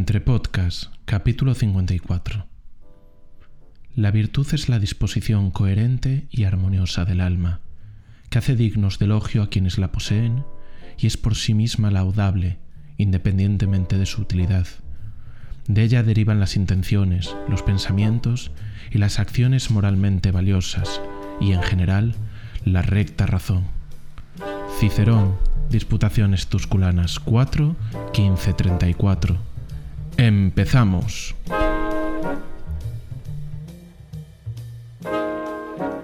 Entre Podcast, capítulo 54. La virtud es la disposición coherente y armoniosa del alma, que hace dignos de elogio a quienes la poseen y es por sí misma laudable, independientemente de su utilidad. De ella derivan las intenciones, los pensamientos y las acciones moralmente valiosas y, en general, la recta razón. Cicerón, Disputaciones Tusculanas 4, 15, 34. Empezamos.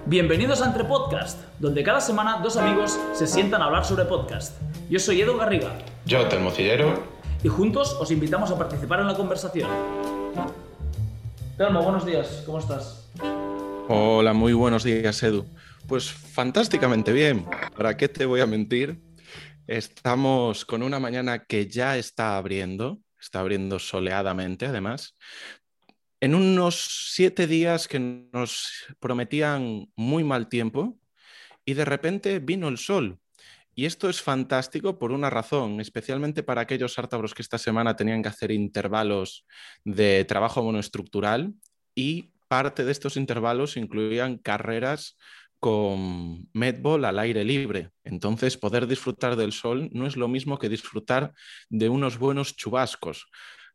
Bienvenidos a Entre Podcast, donde cada semana dos amigos se sientan a hablar sobre podcast. Yo soy Edu Garriga. Yo, Telmo Cillero. Y juntos os invitamos a participar en la conversación. Telmo, buenos días, ¿cómo estás? Hola, muy buenos días, Edu. Pues fantásticamente bien. ¿Para qué te voy a mentir? Estamos con una mañana que ya está abriendo, está abriendo soleadamente además, en unos siete días que nos prometían muy mal tiempo y de repente vino el sol. Y esto es fantástico por una razón, especialmente para aquellos ártabros que esta semana tenían que hacer intervalos de trabajo monoestructural y parte de estos intervalos incluían carreras con medball al aire libre. Entonces, poder disfrutar del sol no es lo mismo que disfrutar de unos buenos chubascos.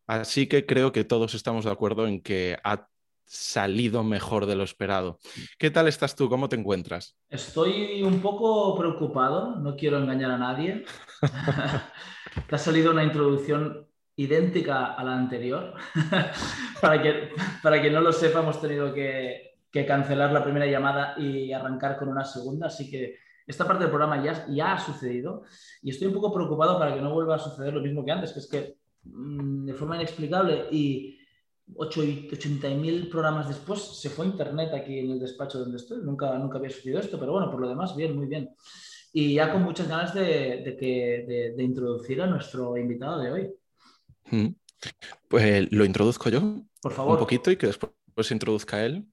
Así que creo que todos estamos de acuerdo en que ha salido mejor de lo esperado. ¿Qué tal estás tú? ¿Cómo te encuentras? Estoy un poco preocupado, no quiero engañar a nadie. te ha salido una introducción idéntica a la anterior. para, que, para que no lo sepa, hemos tenido que que cancelar la primera llamada y arrancar con una segunda. Así que esta parte del programa ya, ya ha sucedido y estoy un poco preocupado para que no vuelva a suceder lo mismo que antes, que es que mm, de forma inexplicable y 80.000 programas después se fue internet aquí en el despacho donde estoy. Nunca, nunca había sucedido esto, pero bueno, por lo demás, bien, muy bien. Y ya con muchas ganas de, que, de, introducir a nuestro invitado de hoy. Mm. Pues lo introduzco yo. Por favor. Un poquito y que después se introduzca él.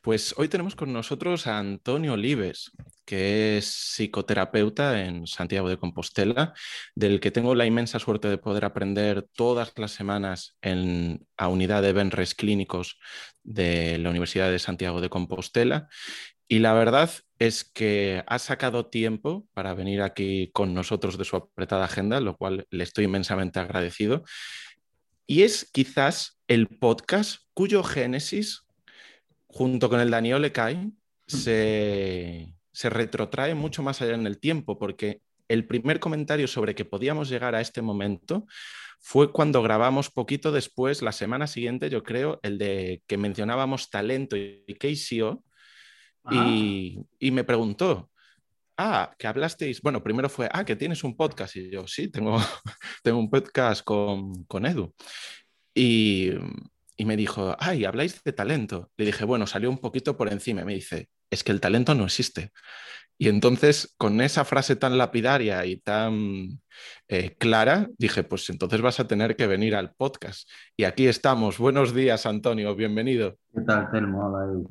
Pues hoy tenemos con nosotros a Antonio Olives, que es psicoterapeuta en Santiago de Compostela, del que tengo la inmensa suerte de poder aprender todas las semanas en la unidad de Benres Clínicos de la Universidad de Santiago de Compostela. Y la verdad es que ha sacado tiempo para venir aquí con nosotros de su apretada agenda, lo cual le estoy inmensamente agradecido. Y es quizás el podcast cuyo génesis junto con el Daniel Lecay, se, se retrotrae mucho más allá en el tiempo, porque el primer comentario sobre que podíamos llegar a este momento fue cuando grabamos poquito después, la semana siguiente, yo creo, el de que mencionábamos talento y KCO, y, ah. y, me preguntó, ah, que hablasteis, bueno, primero fue, ah, que tienes un podcast, y yo, sí, tengo, tengo un podcast con, con Edu. Y, y me dijo, ay, habláis de talento. Le dije, bueno, salió un poquito por encima. Me dice, es que el talento no existe. Y entonces, con esa frase tan lapidaria y tan eh, clara, dije, pues entonces vas a tener que venir al podcast. Y aquí estamos. Buenos días, Antonio, bienvenido. ¿Qué tal, Telmo? Hola.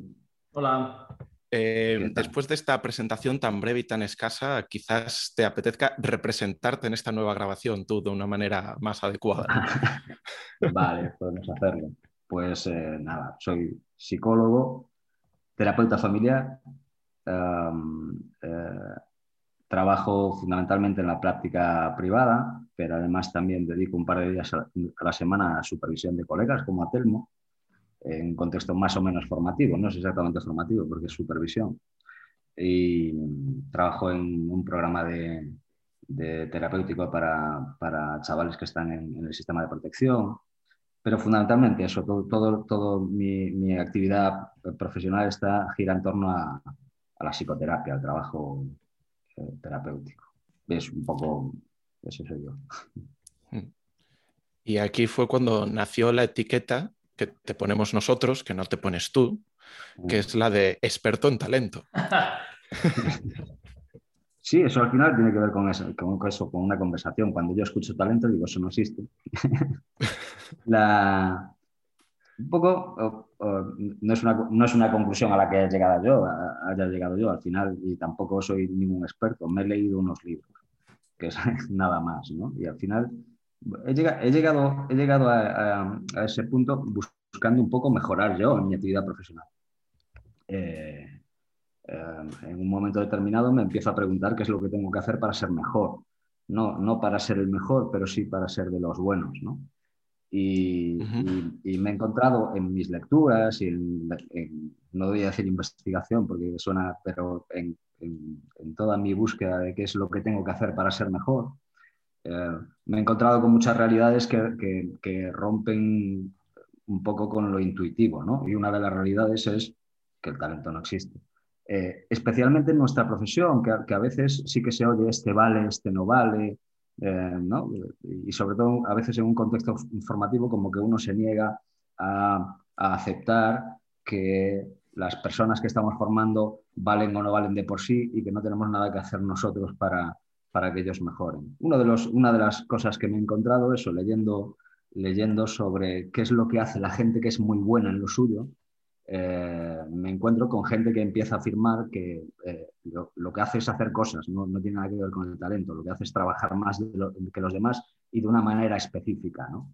Hola. Eh, después de esta presentación tan breve y tan escasa, quizás te apetezca representarte en esta nueva grabación tú de una manera más adecuada. vale, podemos hacerlo. Pues eh, nada, soy psicólogo, terapeuta familiar, em, eh, trabajo fundamentalmente en la práctica privada, pero además también dedico un par de días a la semana a supervisión de colegas como a Telmo, en contexto más o menos formativo, no es exactamente formativo porque es supervisión. Y trabajo en un programa de, terapéutico para, chavales que están en, el sistema de protección, pero fundamentalmente eso, todo, todo, todo mi, actividad profesional está gira en torno a, la psicoterapia, al trabajo eh, terapéutico. Es un poco, eso soy yo. Y aquí fue cuando nació la etiqueta que te ponemos nosotros, que no te pones tú, que es la de experto en talento. Sí, eso al final tiene que ver con eso, con eso, con una conversación. Cuando yo escucho talento, digo, eso no existe. Un poco, no, es una, no es una conclusión a la que haya llegado yo, haya llegado yo al final, y tampoco soy ningún experto. Me he leído unos libros, que es nada más, ¿no? Y al final he, llegado, he llegado a, ese punto buscando un poco mejorar yo en mi actividad profesional. Eh, eh, en un momento determinado me empiezo a preguntar qué es lo que tengo que hacer para ser mejor. No, no para ser el mejor, pero sí para ser de los buenos. ¿no? Y, me he encontrado en mis lecturas y en, no voy a decir investigación porque suena, pero en, toda mi búsqueda de qué es lo que tengo que hacer para ser mejor, eh, me he encontrado con muchas realidades que, que, rompen un poco con lo intuitivo, ¿no? Y una de las realidades es que el talento no existe. Eh, especialmente en nuestra profesión, que, que, a veces sí que se oye este vale, este no vale, eh, ¿no? y sobre todo a veces en un contexto informativo como que uno se niega a, a aceptar que las personas que estamos formando valen o no valen de por sí y que no tenemos nada que hacer nosotros para, para que ellos mejoren. Uno de los, una de las cosas que me he encontrado, eso, leyendo, leyendo sobre qué es lo que hace la gente que es muy buena en lo suyo, eh, me encuentro con gente que empieza a afirmar que eh, lo, que hace es hacer cosas, no, no, tiene nada que ver con el talento, lo que hace es trabajar más que los demás y de una manera específica. ¿no?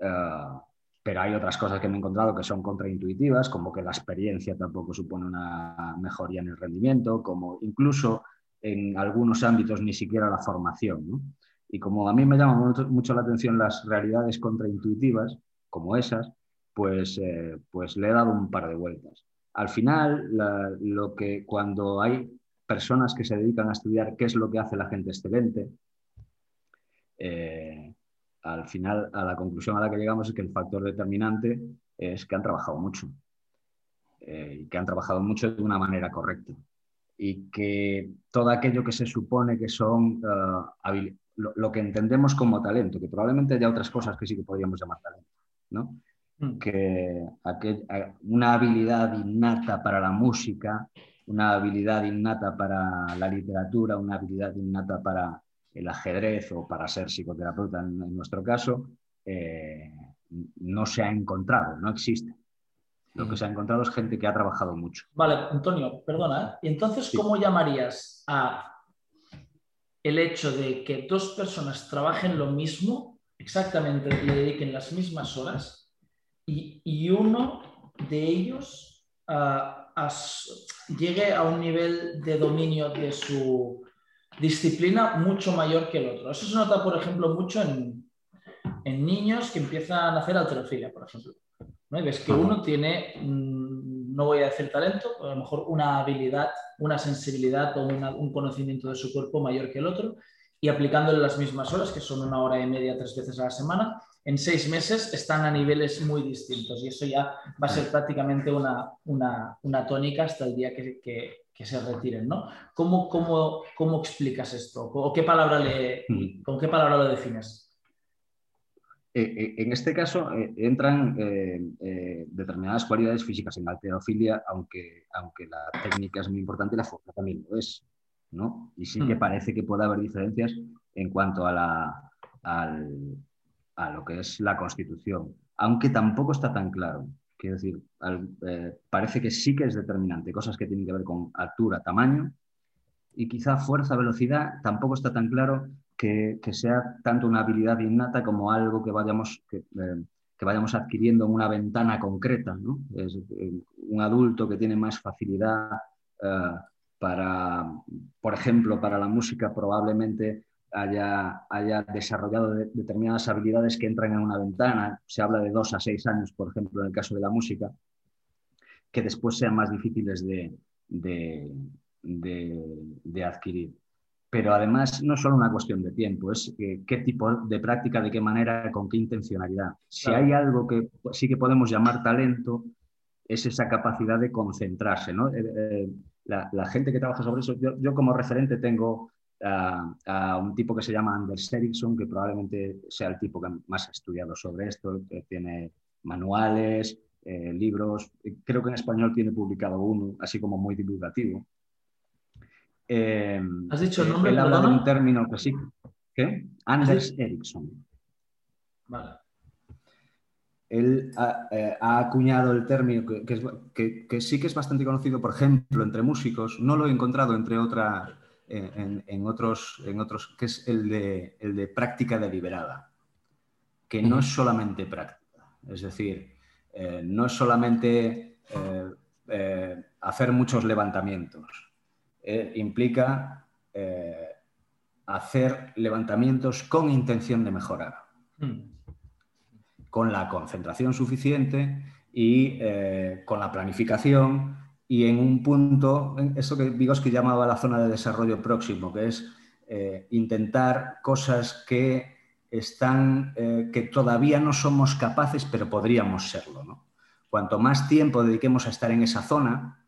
Eh, pero hay otras cosas que me he encontrado que son contraintuitivas, como que la experiencia tampoco supone una mejoría en el rendimiento, como incluso en algunos ámbitos ni siquiera la formación. Y como a mí me llaman mucho, la atención las realidades contraintuitivas, como esas, pues, eh, pues le he dado un par de vueltas. Al final, lo que cuando hay personas que se dedican a estudiar qué es lo que hace la gente excelente, eh, al final, a la conclusión a la que llegamos es que el factor determinante es que han trabajado mucho eh, y que han trabajado mucho de una manera correcta y que todo aquello que se supone que son eh, lo, que entendemos como talento, que probablemente haya otras cosas que sí que podríamos llamar talento, ¿no? Mm. que una habilidad innata para la música, una habilidad innata para la literatura, una habilidad innata para el ajedrez o para ser psicoterapeuta en, nuestro caso, eh, no se ha encontrado, no existe. Lo que se ha encontrado es gente que ha trabajado mucho. Vale, Antonio, perdona. ¿Y entonces cómo llamarías a el hecho de que dos personas trabajen lo mismo, exactamente, le dediquen las mismas horas, y, uno de ellos ah, llegue a un nivel de dominio de su disciplina mucho mayor que el otro. Eso se nota, por ejemplo, mucho en, niños que empiezan a hacer alterofilia, por ejemplo. ¿no? ves que uno tiene, mm, no voy a decir talento, a lo mejor una habilidad, una sensibilidad o un conocimiento de su cuerpo mayor que el otro, y aplicándole las mismas horas, que son una hora y media tres veces a la semana, en seis meses están a niveles muy distintos y eso ya va a ser prácticamente una, una, tónica hasta el día que, que se retiren, ¿no? ¿Cómo, cómo, cómo explicas esto? ¿O qué palabra le, mm. ¿Con qué palabra lo defines? Eh, eh, en este caso eh, entran determinadas cualidades físicas en alterofilia, aunque, aunque la técnica es muy importante, la fuerza también lo es. ¿no? Y sí que mm. parece que puede haber diferencias en cuanto a, la, a lo que es la constitución, aunque tampoco está tan claro. Quiero decir, eh, parece que sí que es determinante, cosas que tienen que ver con altura, tamaño, y quizá fuerza, velocidad, tampoco está tan claro que, sea tanto una habilidad innata como algo que vayamos, que, eh, vayamos adquiriendo en una ventana concreta. ¿no? Eh, un adulto que tiene más facilidad para, por ejemplo, para la música, probablemente haya, haya desarrollado determinadas habilidades que entran en una ventana, se habla de dos a seis años, por ejemplo, en el caso de la música, que después sean más difíciles de, de, adquirir. Pero además no es solo una cuestión de tiempo, es qué tipo de práctica, de qué manera, con qué intencionalidad. Si hay algo que sí que podemos llamar talento, es esa capacidad de concentrarse. ¿no? Eh, eh, la, gente que trabaja sobre eso, yo, yo como referente tengo a, un tipo que se llama Anders Ericsson, que probablemente sea el tipo que más ha estudiado sobre esto, que tiene manuales, eh, libros, creo que en español tiene publicado uno, así como muy divulgativo. Eh, ¿Has dicho el eh, nombre? Él habla de un término que sí. ¿Qué? Anders Ericsson. Vale. Él ha, acuñado el término que, que, sí que es bastante conocido, por ejemplo, entre músicos. No lo he encontrado entre otras en, otros, en otros, que es el de, el de práctica deliberada. que no es solamente práctica. Es decir, eh, no es solamente eh, eh, hacer muchos levantamientos. implica hacer levantamientos con intención de mejorar, mm. con la concentración suficiente y con la planificación y en un punto, eso que que llamaba la zona de desarrollo próximo, que es intentar cosas que están, eh, que todavía no somos capaces, pero podríamos serlo. ¿no? Cuanto más tiempo dediquemos a estar en esa zona,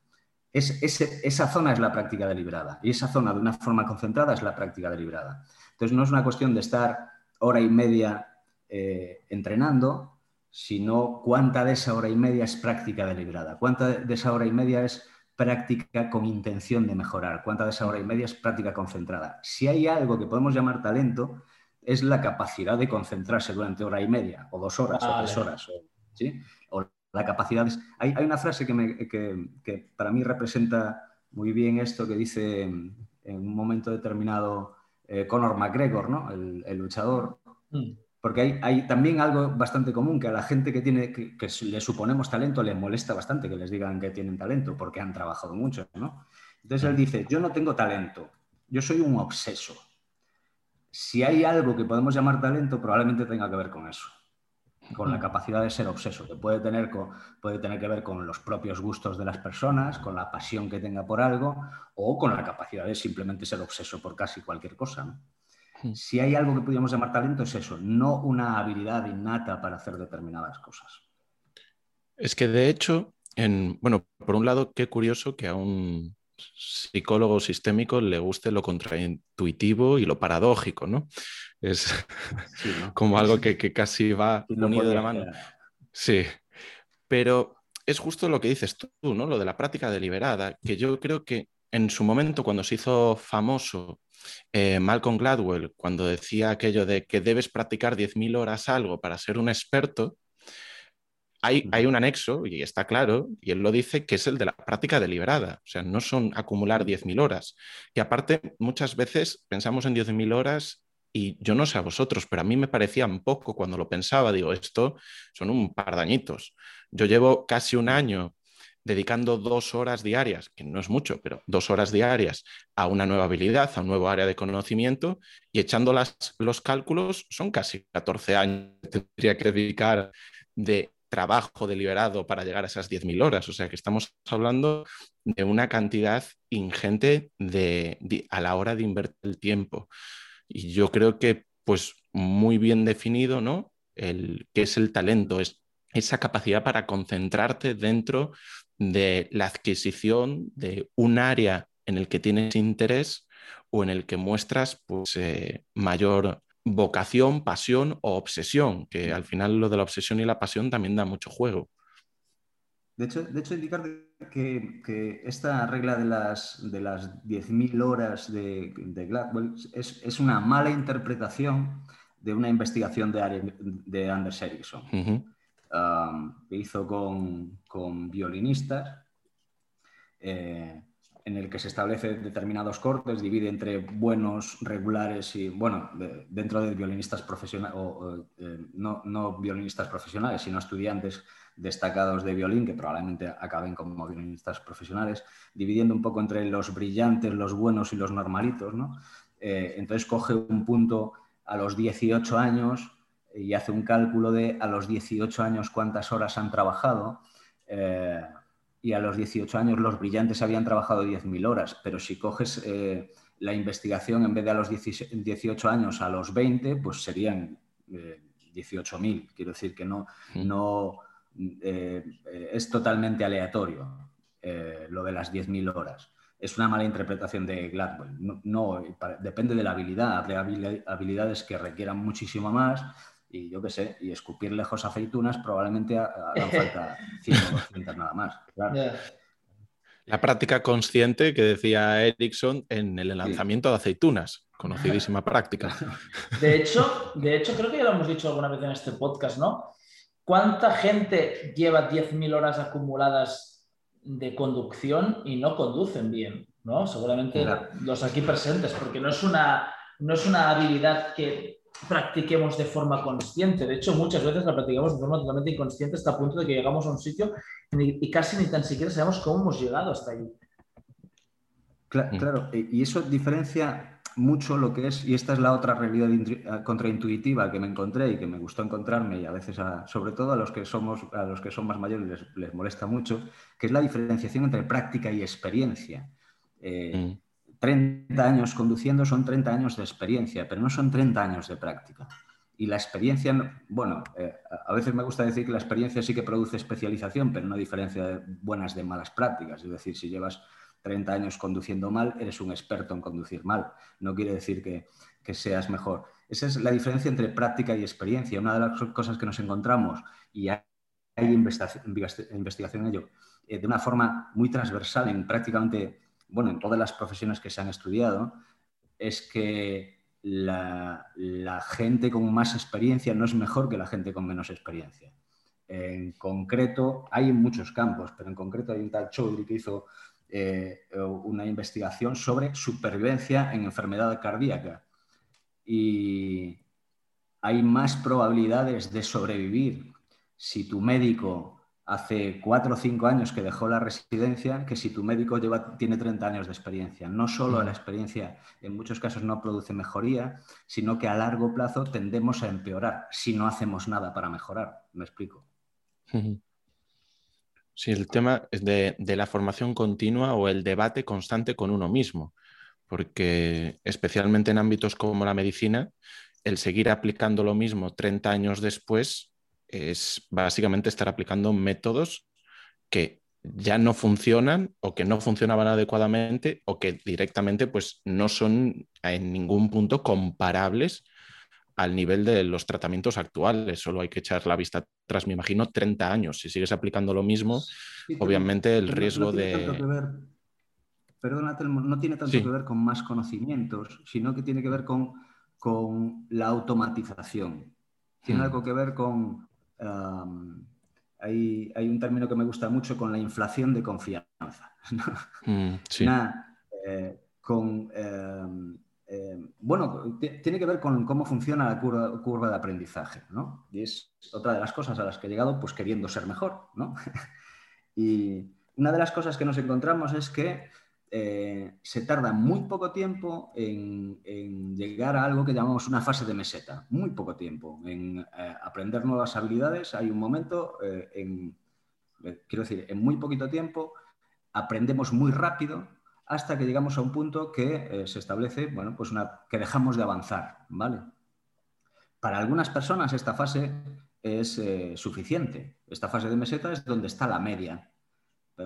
es, esa zona es la práctica deliberada y esa zona de una forma concentrada es la práctica deliberada. Entonces no es una cuestión de estar hora y media eh, entrenando, sino cuánta de esa hora y media es práctica deliberada, cuánta de esa hora y media es práctica con intención de mejorar, cuánta de esa hora y media es práctica concentrada. Si hay algo que podemos llamar talento, es la capacidad de concentrarse durante hora y media, o dos horas, o tres horas. ¿sí? O la capacidad. Hay, una frase que, para mí representa muy bien esto que dice en un momento determinado eh, Conor McGregor, ¿no? el, luchador. Mm. Porque hay, hay, también algo bastante común que a la gente que, tiene, que, le suponemos talento le molesta bastante que les digan que tienen talento porque han trabajado mucho. ¿no? Entonces él dice, yo no tengo talento, yo soy un obseso si hay algo que podemos llamar talento, probablemente tenga que ver con eso, con la capacidad de ser obseso, que puede tener, puede tener que ver con los propios gustos de las personas, con la pasión que tenga por algo o con la capacidad de simplemente ser obseso por casi cualquier cosa. Si hay algo que podríamos llamar talento es eso, no una habilidad innata para hacer determinadas cosas. Es que de hecho, en, bueno, por un lado, qué curioso que aún psicólogo sistémico le guste lo contraintuitivo y lo paradójico, ¿no? Es como algo que, casi va unido de la mano. Sí, pero es justo lo que dices tú, ¿no? Lo de la práctica deliberada, que yo creo que en su momento, cuando se hizo famoso eh, Malcolm Gladwell, cuando decía aquello de que debes practicar 10.000 horas algo para ser un experto, hay, un anexo, y está claro, y él lo dice, que es el de la práctica deliberada. O sea, no son acumular 10.000 horas. Y aparte, muchas veces pensamos en 10.000 horas y yo no sé a vosotros, pero a mí me parecían poco cuando lo pensaba. Digo, esto son un par de añitos. Yo llevo casi un año dedicando dos horas diarias, que no es mucho, pero dos horas diarias a una nueva habilidad, a un nuevo área de conocimiento, y echando los cálculos, son casi 14 años tendría que dedicar de trabajo deliberado para llegar a esas 10.000 horas. O sea que estamos hablando de una cantidad ingente de, a la hora de invertir el tiempo. Y yo creo que, pues, muy bien definido, ¿no? El, ¿Qué es el talento? Es esa capacidad para concentrarte dentro de la adquisición de un área en el que tienes interés o en el que muestras pues, eh, mayor vocación, pasión o obsesión, que al final lo de la obsesión y la pasión también da mucho juego. De hecho, de hecho indicar que, esta regla de las, de las 10.000 horas de, Gladwell es, una mala interpretación de una investigación de, de Anders Ericsson, um, que hizo con, violinistas. Eh, en el que se establece determinados cortes, divide entre buenos, regulares y, bueno, dentro de violinistas profesionales, o, eh, no, violinistas profesionales, sino estudiantes destacados de violín, que probablemente acaben como violinistas profesionales, dividiendo un poco entre los brillantes, los buenos y los normalitos, ¿no? Eh, entonces coge un punto a los 18 años y hace un cálculo de a los 18 años cuántas horas han trabajado. Eh, y a los 18 años los brillantes habían trabajado 10.000 horas, pero si coges eh, la investigación en vez de a los 18 años a los 20, pues serían 18.000. Eh, Quiero decir que no, no eh, es totalmente aleatorio lo de las 10.000 horas. Es una mala interpretación de Gladwell. No, depende de la habilidad. Hay habilidades que requieran muchísimo más y yo qué sé, y escupir lejos aceitunas probablemente hagan falta 100 o 200 nada más. La práctica consciente que decía Erickson en el lanzamiento de aceitunas, conocidísima práctica. De hecho, de hecho, creo que ya lo hemos dicho alguna vez en este podcast, ¿no? ¿Cuánta gente lleva 10.000 horas acumuladas de conducción y no conducen bien? ¿no? Seguramente los aquí presentes, porque no es una, no es una habilidad que practiquemos de forma consciente. De hecho, muchas veces la practicamos de forma totalmente inconsciente hasta el punto de que llegamos a un sitio y casi ni tan siquiera sabemos cómo hemos llegado hasta allí. Mm. Claro, y eso diferencia mucho lo que es, y esta es la otra realidad eh, contraintuitiva que me encontré y que me gustó encontrarme, y a veces, sobre todo a los que somos, a los que son más mayores les, molesta mucho, que es la diferenciación entre práctica y experiencia. 30 eh, mm. Años conduciendo son 30 años de experiencia, pero no son 30 años de práctica. Y la experiencia, bueno, eh, a veces me gusta decir que la experiencia sí que produce especialización, pero no diferencia de buenas de malas prácticas. Es decir, si llevas 30 años conduciendo mal, eres un experto en conducir mal. No quiere decir que, seas mejor. Esa es la diferencia entre práctica y experiencia. Una de las cosas que nos encontramos, y hay, investigación en ello, eh, de una forma muy transversal en prácticamente, bueno, en todas las profesiones que se han estudiado, es que la, gente con más experiencia no es mejor que la gente con menos experiencia. En concreto, hay en muchos campos, pero en concreto hay un tal Chaudhry que hizo eh, una investigación sobre supervivencia en enfermedad cardíaca. Y hay más probabilidades de sobrevivir si tu médico hace cuatro o cinco años que dejó la residencia que si tu médico lleva, tiene 30 años de experiencia. No solo la experiencia en muchos casos no produce mejoría, sino que a largo plazo tendemos a empeorar si no hacemos nada para mejorar. ¿Me explico? Sí, el tema de, de la formación continua o el debate constante con uno mismo, porque especialmente en ámbitos como la medicina, el seguir aplicando lo mismo 30 años después es básicamente estar aplicando métodos que ya no funcionan o que no funcionaban adecuadamente o que directamente pues no son en ningún punto comparables al nivel de los tratamientos actuales. Solo hay que echar la vista atrás, me imagino, 30 años. Si sigues aplicando lo mismo, obviamente el riesgo de... Perdónate, no tiene tanto que ver con más conocimientos, sino que tiene que ver con, con la automatización. Tiene mm. algo que ver con... hay, un término que me gusta mucho con la inflación de confianza. Mm, eh, con em, eh, bueno, tiene que ver con cómo funciona la curva, de aprendizaje, ¿no? Y es otra de las cosas a las que he llegado, pues queriendo ser mejor, ¿no? y una de las cosas que nos encontramos es que eh, se tarda muy poco tiempo en, llegar a algo que llamamos una fase de meseta, muy poco tiempo, en eh, aprender nuevas habilidades. Hay un momento, en, quiero decir, en muy poquito tiempo aprendemos muy rápido hasta que llegamos a un punto que eh, se establece, bueno, pues que dejamos de avanzar, ¿vale? Para algunas personas esta fase es eh, suficiente. Esta fase de meseta es donde está la media.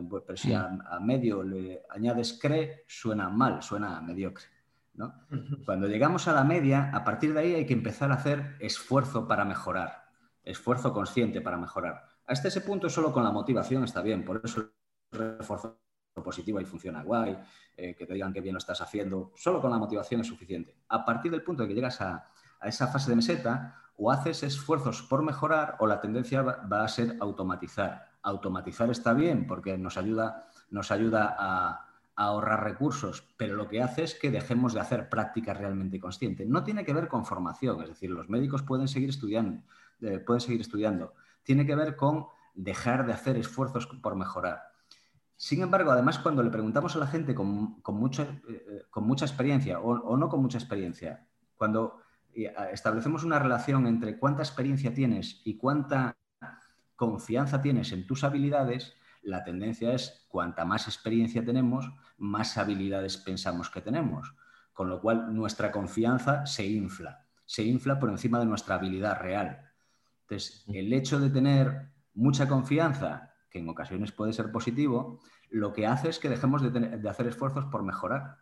Pero, pues, si a, medio le añades cre, suena mal, suena mediocre. Cuando llegamos a la media, a partir de ahí hay que empezar a hacer esfuerzo para mejorar, esfuerzo consciente para mejorar. Hasta ese punto solo con la motivación está bien, por eso el refuerzo positivo y funciona guay, eh, que te digan que bien lo estás haciendo, solo con la motivación es suficiente. A partir del punto de que llegas a, esa fase de meseta, o haces esfuerzos por mejorar o la tendencia va, a ser automatizar. Automatizar está bien porque nos ayuda, nos ayuda a, ahorrar recursos, pero lo que hace es que dejemos de hacer práctica realmente consciente. No tiene que ver con formación, es decir, los médicos pueden seguir estudiando, eh, pueden seguir estudiando. Tiene que ver con dejar de hacer esfuerzos por mejorar. Sin embargo, además, cuando le preguntamos a la gente con, mucha, eh, eh, con mucha, experiencia o, no con mucha experiencia, cuando establecemos una relación entre cuánta experiencia tienes y cuánta confianza tienes en tus habilidades, la tendencia es cuanta más experiencia tenemos, más habilidades pensamos que tenemos. Con lo cual, nuestra confianza se infla, se infla por encima de nuestra habilidad real. Entonces, el hecho de tener mucha confianza que en ocasiones puede ser positivo, lo que hace es que dejemos de, hacer esfuerzos por mejorar.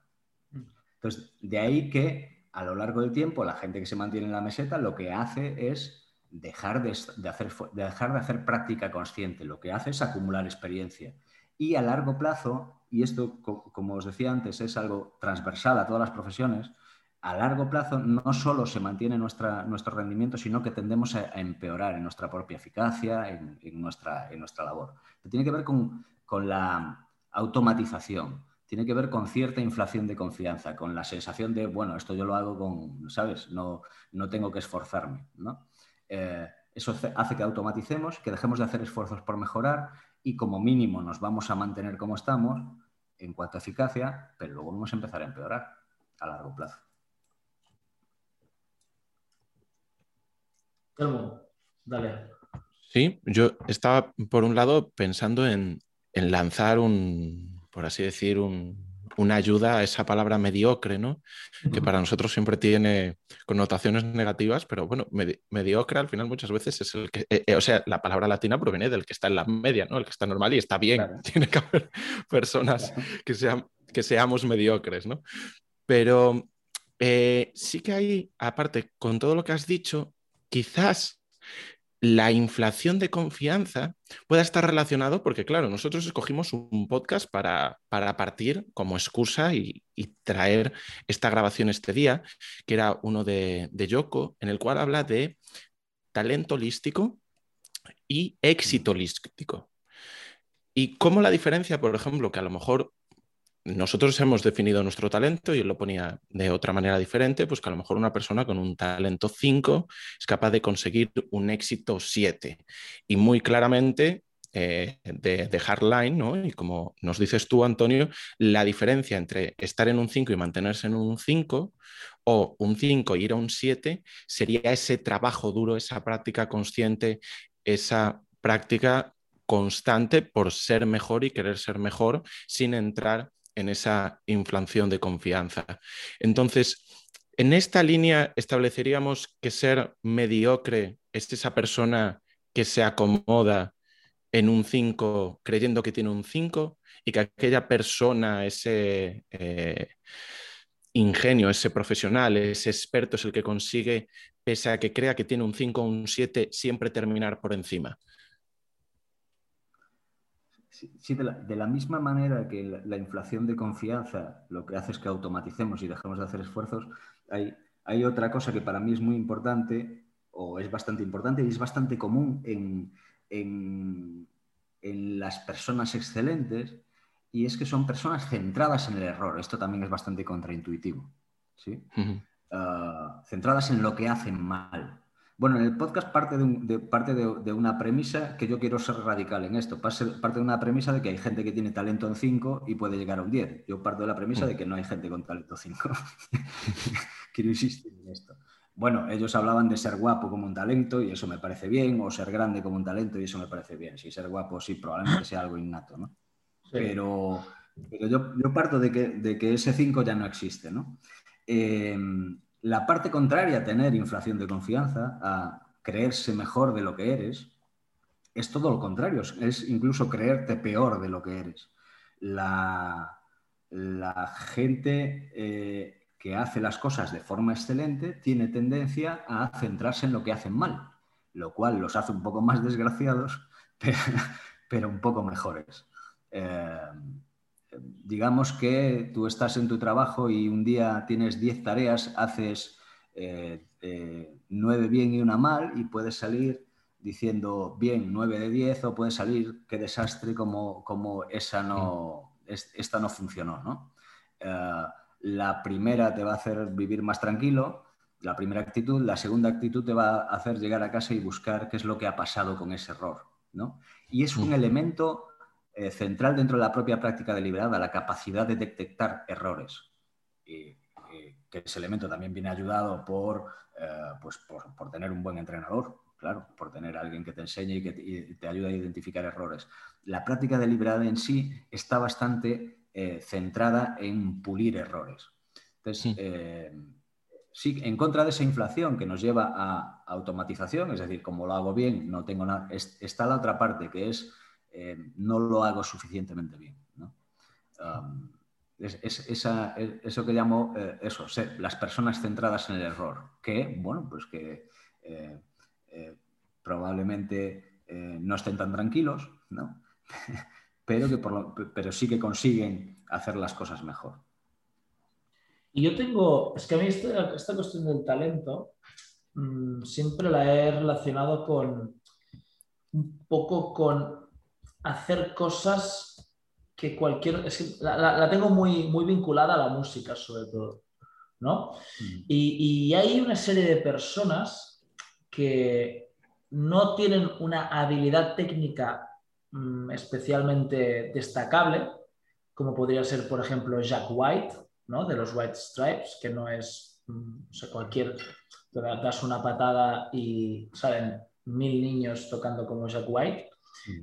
Entonces, de ahí que a lo largo del tiempo la gente que se mantiene en la meseta lo que hace es dejar de, hacer, dejar de hacer práctica consciente, lo que hace es acumular experiencia. Y a largo plazo, y esto, como os decía antes, es algo transversal a todas las profesiones, a largo plazo no solo se mantiene nuestra, nuestro rendimiento, sino que tendemos a, empeorar en nuestra propia eficacia, en, nuestra, en nuestra labor. tiene que ver con, la automatización. tiene que ver con cierta inflación de confianza, con la sensación de, bueno, esto yo lo hago con, ¿sabes? No, no tengo que esforzarme, ¿no? Eh, eso hace que automaticemos, que dejemos de hacer esfuerzos por mejorar y como mínimo nos vamos a mantener como estamos en cuanto a eficacia, pero luego vamos a empezar a empeorar a largo plazo. dale. Sí, yo estaba por un lado pensando en, lanzar un, por así decir, una ayuda a esa palabra mediocre, ¿no? Que para nosotros siempre tiene connotaciones negativas, pero bueno, mediocre al final muchas veces es el que, eh, eh, o sea, la palabra latina proviene del que está en la media, ¿no? El que está normal y está bien. Tiene que haber personas que, sean, que seamos mediocres, ¿no? Pero eh, sí que hay, aparte, con todo lo que has dicho, quizás la inflación de confianza pueda estar relacionado porque, claro, nosotros escogimos un podcast para, partir como excusa y, traer esta grabación este día, que era uno de, de Yoko, en el cual habla de talento holístico y éxito holístico. Y cómo la diferencia, por ejemplo, que a lo mejor nosotros hemos definido nuestro talento y él lo ponía de otra manera diferente, pues que a lo mejor una persona con un talento 5 es capaz de conseguir un éxito 7. Y muy claramente eh, de, de hardline, ¿no? Y como nos dices tú, Antonio, la diferencia entre estar en un 5 y mantenerse en un 5 o un 5 y ir a un 7 sería ese trabajo duro, esa práctica consciente, esa práctica constante por ser mejor y querer ser mejor sin entrar en esa inflación de confianza. Entonces, en esta línea estableceríamos que ser mediocre es esa persona que se acomoda en un 5 creyendo que tiene un 5 y que aquella persona, ese eh, ingenio, ese profesional, ese experto es el que consigue, pese a que crea que tiene un 5 o un 7, siempre terminar por encima. Sí, de la, misma manera que la, inflación de confianza lo que hace es que automaticemos y dejemos de hacer esfuerzos, hay, hay otra cosa que para mí es muy importante o es bastante importante y es bastante común en, en, las personas excelentes y es que son personas centradas en el error. Esto también es bastante contraintuitivo. ¿sí? Ah, centradas en lo que hacen mal. Bueno, en el podcast parte, de, parte de, una premisa que yo quiero ser radical en esto. Parte de una premisa de que hay gente que tiene talento en 5 y puede llegar a un 10. Yo parto de la premisa de que no hay gente con talento 5. quiero insistir en esto. Bueno, ellos hablaban de ser guapo como un talento y eso me parece bien, o ser grande como un talento y eso me parece bien. Si ser guapo sí, probablemente sea algo innato, ¿no? Pero, yo, parto de que, de que ese 5 ya no existe, ¿no? Eh, la parte contraria a tener inflación de confianza, a creerse mejor de lo que eres, es todo lo contrario, es incluso creerte peor de lo que eres. La, gente eh, que hace las cosas de forma excelente tiene tendencia a centrarse en lo que hacen mal, lo cual los hace un poco más desgraciados, pero, un poco mejores. Eh, digamos que tú estás en tu trabajo y un día tienes 10 tareas, haces eh, eh, nueve 9 bien y una mal y puedes salir diciendo bien 9 de 10 o puedes salir qué desastre como, como esa no, esta no funcionó. ¿no? Eh, la primera te va a hacer vivir más tranquilo, la primera actitud, la segunda actitud te va a hacer llegar a casa y buscar qué es lo que ha pasado con ese error. ¿no? Y es un elemento eh, central dentro de la propia práctica deliberada, la capacidad de detectar errores. Y, que ese elemento también viene ayudado por, eh, pues por, tener un buen entrenador, claro, por tener alguien que te enseñe y que te, ayude a identificar errores. La práctica deliberada en sí está bastante eh, centrada en pulir errores. Entonces, sí, en contra de esa inflación que nos lleva a automatización, es decir, como lo hago bien, no tengo nada, está la otra parte que es eh, no lo hago suficientemente bien. es, eso que llamo eh, eso, las personas centradas en el error, que, bueno, pues que eh, probablemente no estén tan tranquilos, pero, que pero sí que consiguen hacer las cosas mejor. Y yo tengo, es que a mí esta, cuestión del talento mm, siempre la he relacionado con un poco con hacer cosas que cualquier, la, tengo muy, muy vinculada a la música sobre todo, ¿no? Mm. Y, y hay una serie de personas que no tienen una habilidad técnica mm, especialmente destacable, como podría ser, por ejemplo, Jack White, ¿no? de los White Stripes, que no es mm, o sea, cualquier, te das una patada y salen mil niños tocando como Jack White.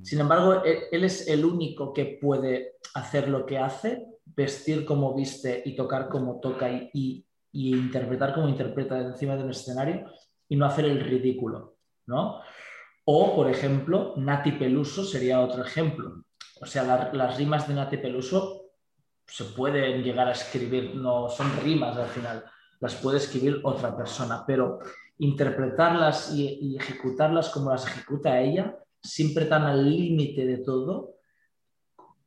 Sin embargo, él, es el único que puede hacer lo que hace, vestir como viste y tocar como toca y, y interpretar como interpreta encima de un escenario y no hacer el ridículo, ¿no? O, por ejemplo, Nati Peluso sería otro ejemplo. O sea, las rimas de Nati Peluso se pueden llegar a escribir, no son rimas al final, las puede escribir otra persona, pero interpretarlas y, ejecutarlas como las ejecuta ella, siempre tan al límite de todo,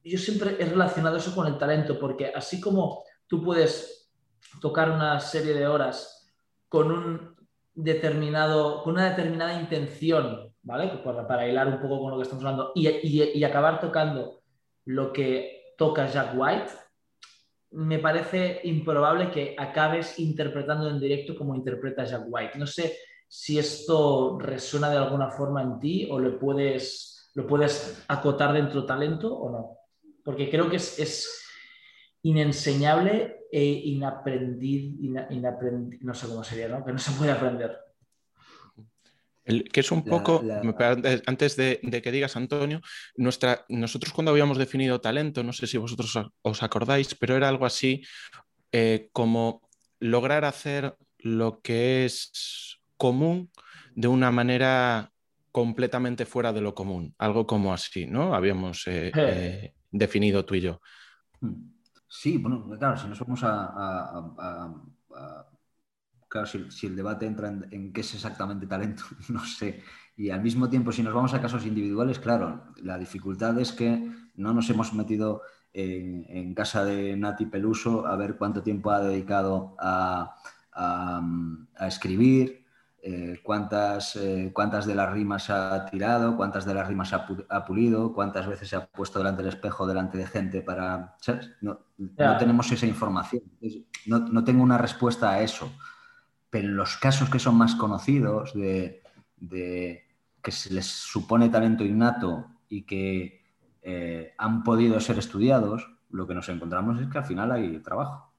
yo siempre he relacionado eso con el talento, porque así como tú puedes tocar una serie de horas con un determinado, con una determinada intención, ¿vale? Para, para hilar un poco con lo que estamos hablando, y, y, acabar tocando lo que toca Jack White, me parece improbable que acabes interpretando en directo como interpreta Jack White. No sé si esto resuena de alguna forma en ti o lo puedes, lo puedes acotar dentro de talento o no. Porque creo que es, es inenseñable e inaprendiz, no sé cómo sería, ¿no? Que no se puede aprender que es un poco, antes de, que digas, Antonio, nuestra, nosotros cuando habíamos definido talento, no sé si vosotros os acordáis, pero era algo así eh, como lograr hacer lo que es común de una manera completamente fuera de lo común, algo como así, ¿no? Habíamos eh, eh, definido tú y yo. Sí, bueno, claro, si nos vamos a claro, si, el debate entra en, qué es exactamente talento, no sé. Y al mismo tiempo, si nos vamos a casos individuales, claro, la dificultad es que no nos hemos metido en, casa de Nati Peluso a ver cuánto tiempo ha dedicado a, escribir, eh, cuántas, eh, cuántas de las rimas ha tirado, cuántas de las rimas ha, pulido, cuántas veces se ha puesto delante del espejo, delante de gente para... No, tenemos esa información. No, no tengo una respuesta a eso pero en los casos que son más conocidos, de, que se les supone talento innato y que eh, han podido ser estudiados, lo que nos encontramos es que al final hay trabajo.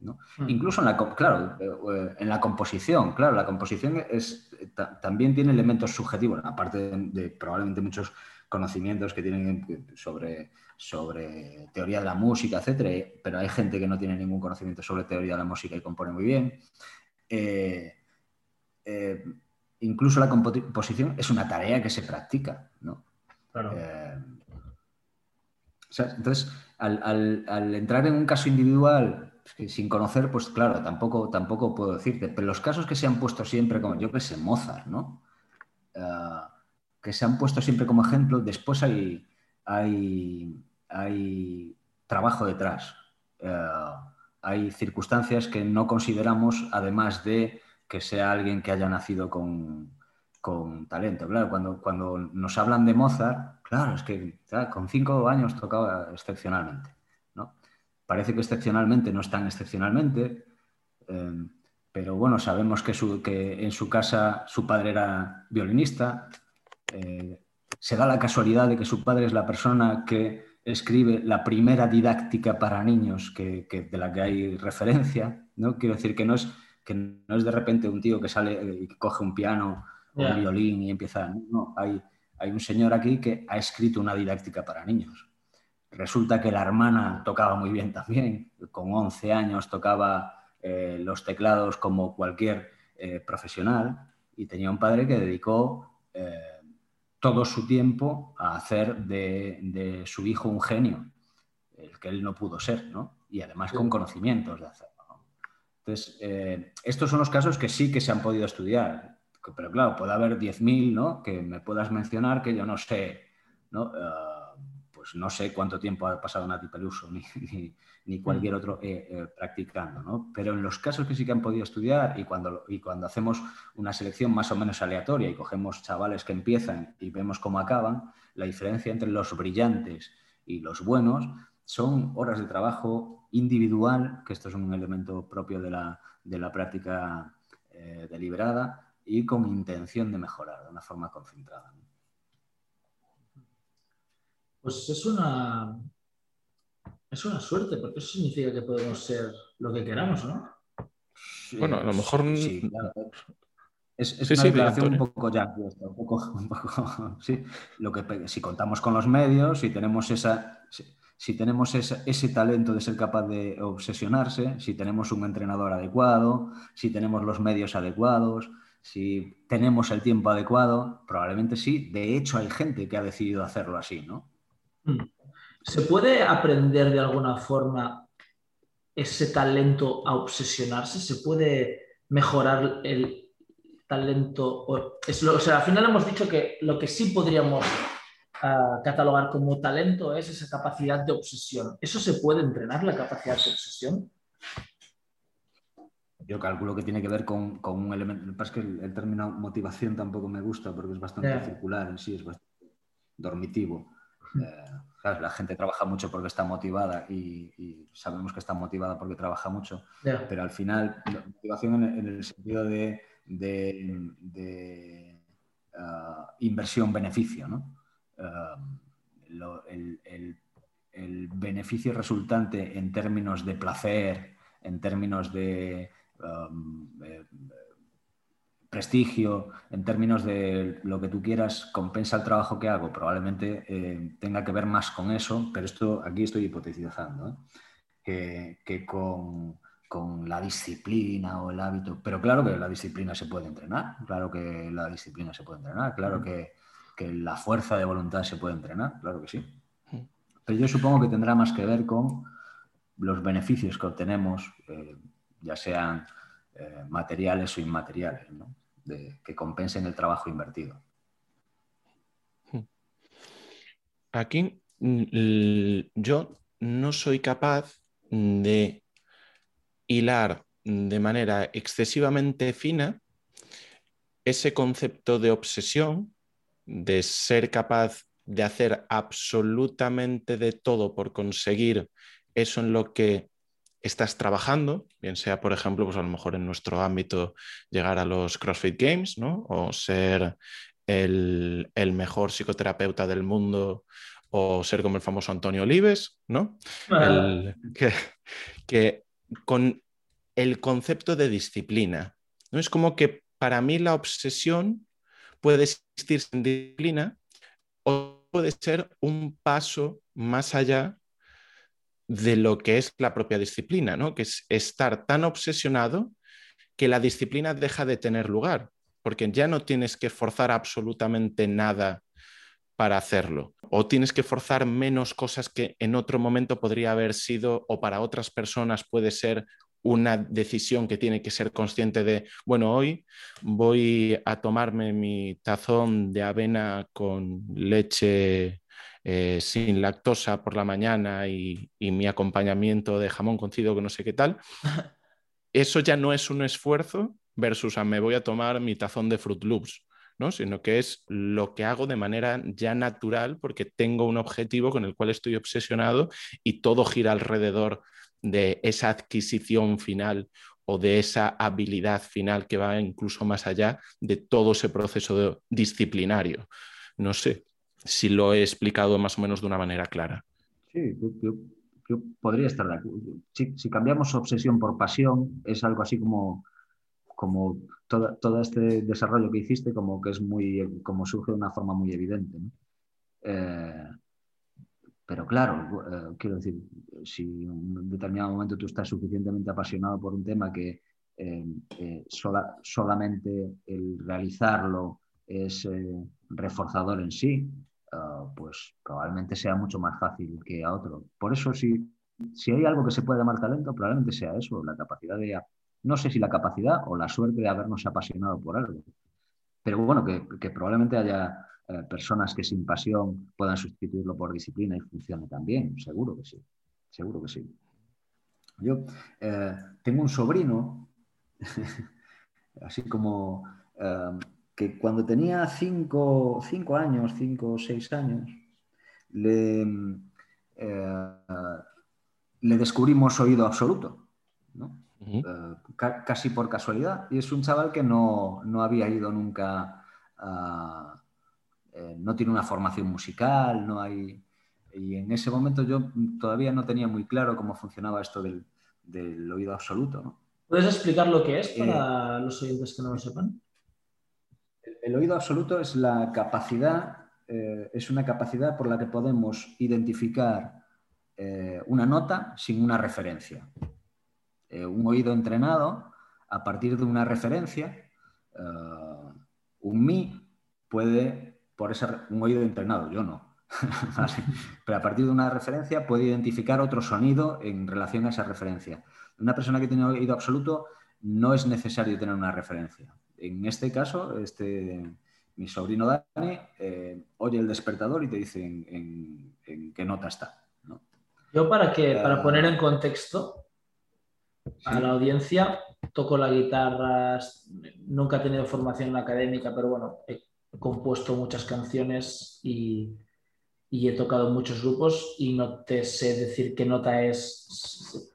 Hmm. Incluso en la, claro, eh, en la composición, claro, la composición es, también tiene elementos subjetivos, aparte de, probablemente muchos conocimientos que tienen sobre, sobre teoría de la música, etcétera, pero hay gente que no tiene ningún conocimiento sobre teoría de la música y compone muy bien. Eh, eh, incluso la composición es una tarea que se practica, ¿no? Eh, entonces, al, entrar en un caso individual sin conocer, pues claro, tampoco, tampoco puedo decirte, pero los casos que se han puesto siempre como, yo que sé, Mozart, ¿no? que se han puesto siempre como ejemplo, después hay, hay, hay trabajo detrás hay circunstancias que no consideramos, además de que sea alguien que haya nacido con, talento. Claro, cuando, cuando nos hablan de Mozart, claro, es que con cinco años tocaba excepcionalmente. Parece que excepcionalmente no es tan excepcionalmente, eh, pero bueno, sabemos que, que, en su casa su padre era violinista. Eh, se da la casualidad de que su padre es la persona que escribe la primera didáctica para niños que, de la que hay referencia, ¿no? Quiero decir que no es, que no es de repente un tío que sale y coge un piano o un violín y empieza... No, hay, hay un señor aquí que ha escrito una didáctica para niños. Resulta que la hermana tocaba muy bien también, con 11 años tocaba eh, los teclados como cualquier eh, profesional y tenía un padre que dedicó... Eh, todo su tiempo a hacer de, su hijo un genio, el que él no pudo ser, ¿no? Y además con conocimientos de hacerlo. Entonces, estos son los casos que sí que se han podido estudiar, pero claro, puede haber 10.000, ¿no? Que me puedas mencionar que yo no sé, ¿no? Eh, pues no sé cuánto tiempo ha pasado Nati Peluso, ni, ni mm. cualquier otro eh, eh, practicando. ¿no? Pero en los casos que sí que han podido estudiar y cuando, y cuando hacemos una selección más o menos aleatoria y cogemos chavales que empiezan y vemos cómo acaban, la diferencia entre los brillantes y los buenos son horas de trabajo individual, que esto es un elemento propio de la, práctica eh, deliberada, y con intención de mejorar de una forma concentrada. Pues es una, es una suerte, porque eso significa que podemos ser lo que queramos, ¿no? bueno, a lo mejor. Sí, claro. Es, una declaración un poco ya, un poco, un poco sí. Lo que, si contamos con los medios, si tenemos esa. Si, tenemos ese talento de ser capaz de obsesionarse, si tenemos un entrenador adecuado, si tenemos los medios adecuados, si tenemos el tiempo adecuado, probablemente sí. De hecho, hay gente que ha decidido hacerlo así, ¿no? Mm. ¿Se puede aprender de alguna forma ese talento a obsesionarse? ¿Se puede mejorar el talento? O, sea, al final hemos dicho que lo que sí podríamos ah, catalogar como talento es esa capacidad de obsesión. ¿Eso se puede entrenar, la capacidad de obsesión? Yo calculo que tiene que ver con, un elemento. Lo que pasa es que el, término motivación tampoco me gusta porque es bastante circular en sí, es bastante dormitivo. Eh, la gente trabaja mucho porque está motivada y, sabemos que está motivada porque trabaja mucho, pero al final la motivación en, el sentido de, ah, inversión-beneficio, ¿no? Ah, el, beneficio resultante en términos de placer, en términos de eh, prestigio, en términos de lo que tú quieras, compensa el trabajo que hago, probablemente eh, tenga que ver más con eso, pero esto aquí estoy hipotetizando, ¿eh? que, con, la disciplina o el hábito. Pero claro que la disciplina se puede entrenar, claro que la disciplina se puede entrenar, claro que, la fuerza de voluntad se puede entrenar, claro que sí. Pero yo supongo que tendrá más que ver con los beneficios que obtenemos, eh, ya sean materiales o inmateriales. ¿no? Que compensen el trabajo invertido. Aquí yo no soy capaz de hilar de manera excesivamente fina ese concepto de obsesión, de ser capaz de hacer absolutamente de todo por conseguir eso en lo que estás trabajando, bien sea, por ejemplo, pues a lo mejor en nuestro ámbito llegar a los CrossFit Games, ¿no? O ser el, mejor psicoterapeuta del mundo o ser como el famoso Antonio Olives, ¿no? que, que, con el concepto de disciplina, ¿no? Es como que para mí la obsesión puede existir sin disciplina o puede ser un paso más allá de lo que es la propia disciplina, ¿no? que es estar tan obsesionado que la disciplina deja de tener lugar, porque ya no tienes que forzar absolutamente nada para hacerlo, o tienes que forzar menos cosas que en otro momento podría haber sido, o para otras personas puede ser una decisión que tiene que ser consciente de, bueno, hoy voy a tomarme mi tazón de avena con leche eh, sin lactosa por la mañana y, mi acompañamiento de jamón cocido que no sé qué tal, eso ya no es un esfuerzo versus a me voy a tomar mi tazón de Fruit Loops. ¿no? sino que es lo que hago de manera ya natural porque tengo un objetivo con el cual estoy obsesionado y todo gira alrededor de esa adquisición final o de esa habilidad final que va incluso más allá de todo ese proceso disciplinario. No sé, si lo he explicado más o menos de una manera clara. Sí, yo, podría estar de acuerdo. Si, cambiamos obsesión por pasión, es algo así como, como todo, este desarrollo que hiciste, como que es muy, como surge de una forma muy evidente. Eh, pero claro, eh, quiero decir, si en un determinado momento tú estás suficientemente apasionado por un tema que eh, solamente el realizarlo es reforzador en sí, Ah, pues probablemente sea mucho más fácil que a otro. Por eso, si, si hay algo que se puede llamar talento, probablemente sea eso, la capacidad de, no sé si la capacidad o la suerte de habernos apasionado por algo. Pero bueno, que, probablemente haya eh, personas que sin pasión puedan sustituirlo por disciplina y funcione también, seguro que sí, seguro que sí. Yo eh, tengo un sobrino, así como eh, que cuando tenía cinco, años, cinco o seis años, le, eh, le descubrimos oído absoluto, eh, casi por casualidad. Y es un chaval que no, había ido nunca, no tiene una formación musical, no hay... Y en ese momento yo todavía no tenía muy claro cómo funcionaba esto del, oído absoluto. ¿Puedes explicar lo que es para los oyentes que no lo sepan? El oído absoluto es la capacidad, eh, es una capacidad por la que podemos identificar eh, una nota sin una referencia. Eh, un oído entrenado, a partir de una referencia, un mi puede, por ese, un oído entrenado, yo no, pero a partir de una referencia puede identificar otro sonido en relación a esa referencia. Una persona que tiene oído absoluto no es necesario tener una referencia. En este caso, este, mi sobrino Dani eh, oye el despertador y te dice en, qué nota está. Yo para que, para ah. poner en contexto a la audiencia, toco la guitarra, nunca he tenido formación académica, pero bueno, he compuesto muchas canciones y, y he tocado muchos grupos y no te sé decir qué nota es